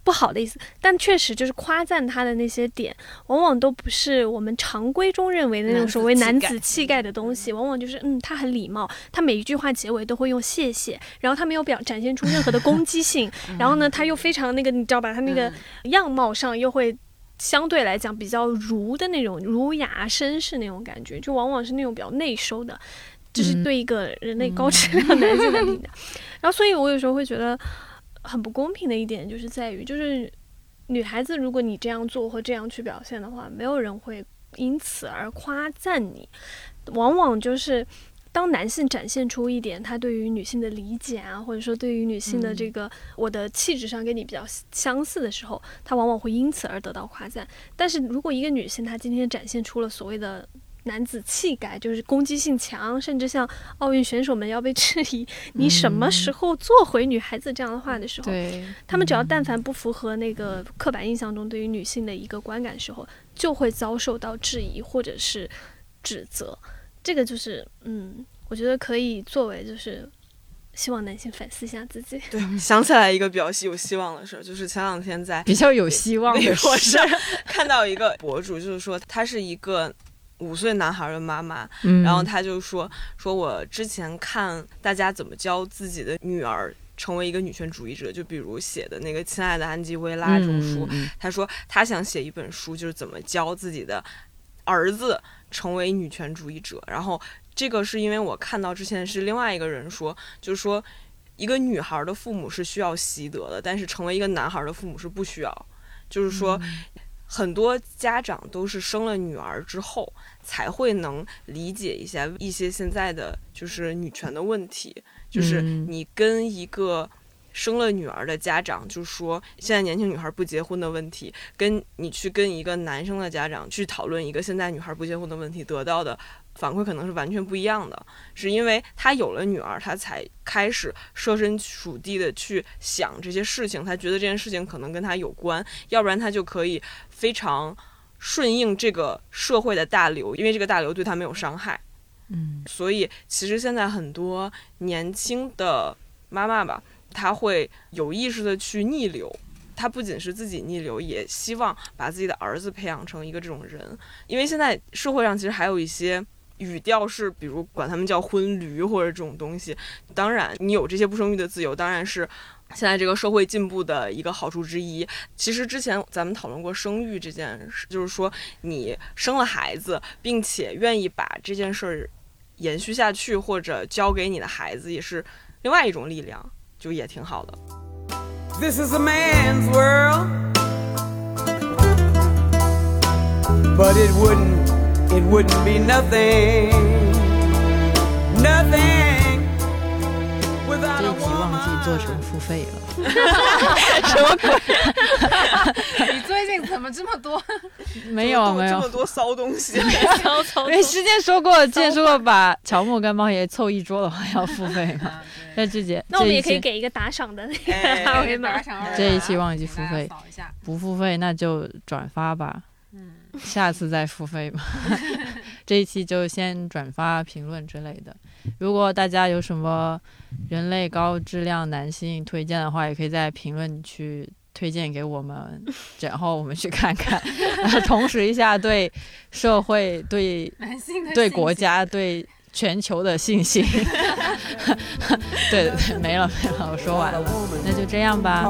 不好的意思，但确实就是夸赞他的那些点，往往都不是我们常规中认为的那种所谓男子气概的东西，往往就是嗯，他很礼貌，他每一句话结尾都会用谢谢，然后他没有表展现出任何的攻击性，然后呢，他又非常那个，你知道吧，他那个样貌上又会。相对来讲比较儒的那种儒雅绅士那种感觉，就往往是那种比较内收的，这是嗯对一个人类高质量男性的评价。然后，所以我有时候会觉得很不公平的一点，就是在于，就是女孩子，如果你这样做或这样去表现的话，没有人会因此而夸赞你，往往就是。当男性展现出一点他对于女性的理解啊，或者说对于女性的这个、我的气质上跟你比较相似的时候，他往往会因此而得到夸赞。但是如果一个女性她今天展现出了所谓的男子气概，就是攻击性强，甚至像奥运选手们要被质疑 你什么时候做回女孩子这样的话的时候，对，他们只要但凡不符合那个刻板印象中对于女性的一个观感时候，就会遭受到质疑或者是指责。这个就是，嗯，我觉得可以作为就是。希望男性反思一下自己。对，想起来一个比较有希望的事儿，就是前两天在比较有希望微的博是，看到一个博主，就是说他是一个五岁男孩的妈妈，嗯然后他就说说我之前看大家怎么教自己的女儿成为一个女权主义者，就比如写的那个《亲爱的安吉薇拉》这种书，嗯他说他想写一本书，就是怎么教自己的儿子成为女权主义者。然后这个是因为我看到之前是另外一个人说，就是说一个女孩的父母是需要习得的，但是成为一个男孩的父母是不需要。就是说，很多家长都是生了女儿之后才会能理解一下一些现在的就是女权的问题，就是嗯你跟一个。生了女儿的家长就说，现在年轻女孩不结婚的问题，跟你去跟一个男生的家长去讨论一个现在女孩不结婚的问题，得到的反馈可能是完全不一样的。是因为他有了女儿，他才开始设身处地的去想这些事情，他觉得这件事情可能跟他有关，要不然他就可以非常顺应这个社会的大流，因为这个大流对他没有伤害。嗯所以其实现在很多年轻的妈妈吧，她会有意识的去逆流。她不仅是自己逆流，也希望把自己的儿子培养成一个这种人。因为现在社会上其实还有一些语调是，比如管他们叫婚驴或者这种东西。当然，你有这些不生育的自由，当然是现在这个社会进步的一个好处之一。其实之前咱们讨论过生育这件事，就是说你生了孩子，并且愿意把这件事儿延续下去，或者交给你的孩子，也是另外一种力量，就也挺好的。This is a man's world. But it wouldn't, it wouldn't be nothing, nothing without a 题忘记 woman. 做成付费了。什么鬼？你最近怎么这么多？没有没有这么，多骚东西。曹操哎，之前说过，之前说过把乔木跟猫爷凑一桌的话要付费嘛。那这节那我们也可以给一个打赏的那个哎二维码。这一期忘记付费。不付费那就转发吧，嗯，下次再付费吧。这一期就先转发、评论之类的。如果大家有什么人类高质量男性推荐的话，也可以在评论区推荐给我们，然后我们去看看，然后重拾一下对社会、对男性的对国家、对全球的信心。对对对，没了没了，我说完了，那就这样吧。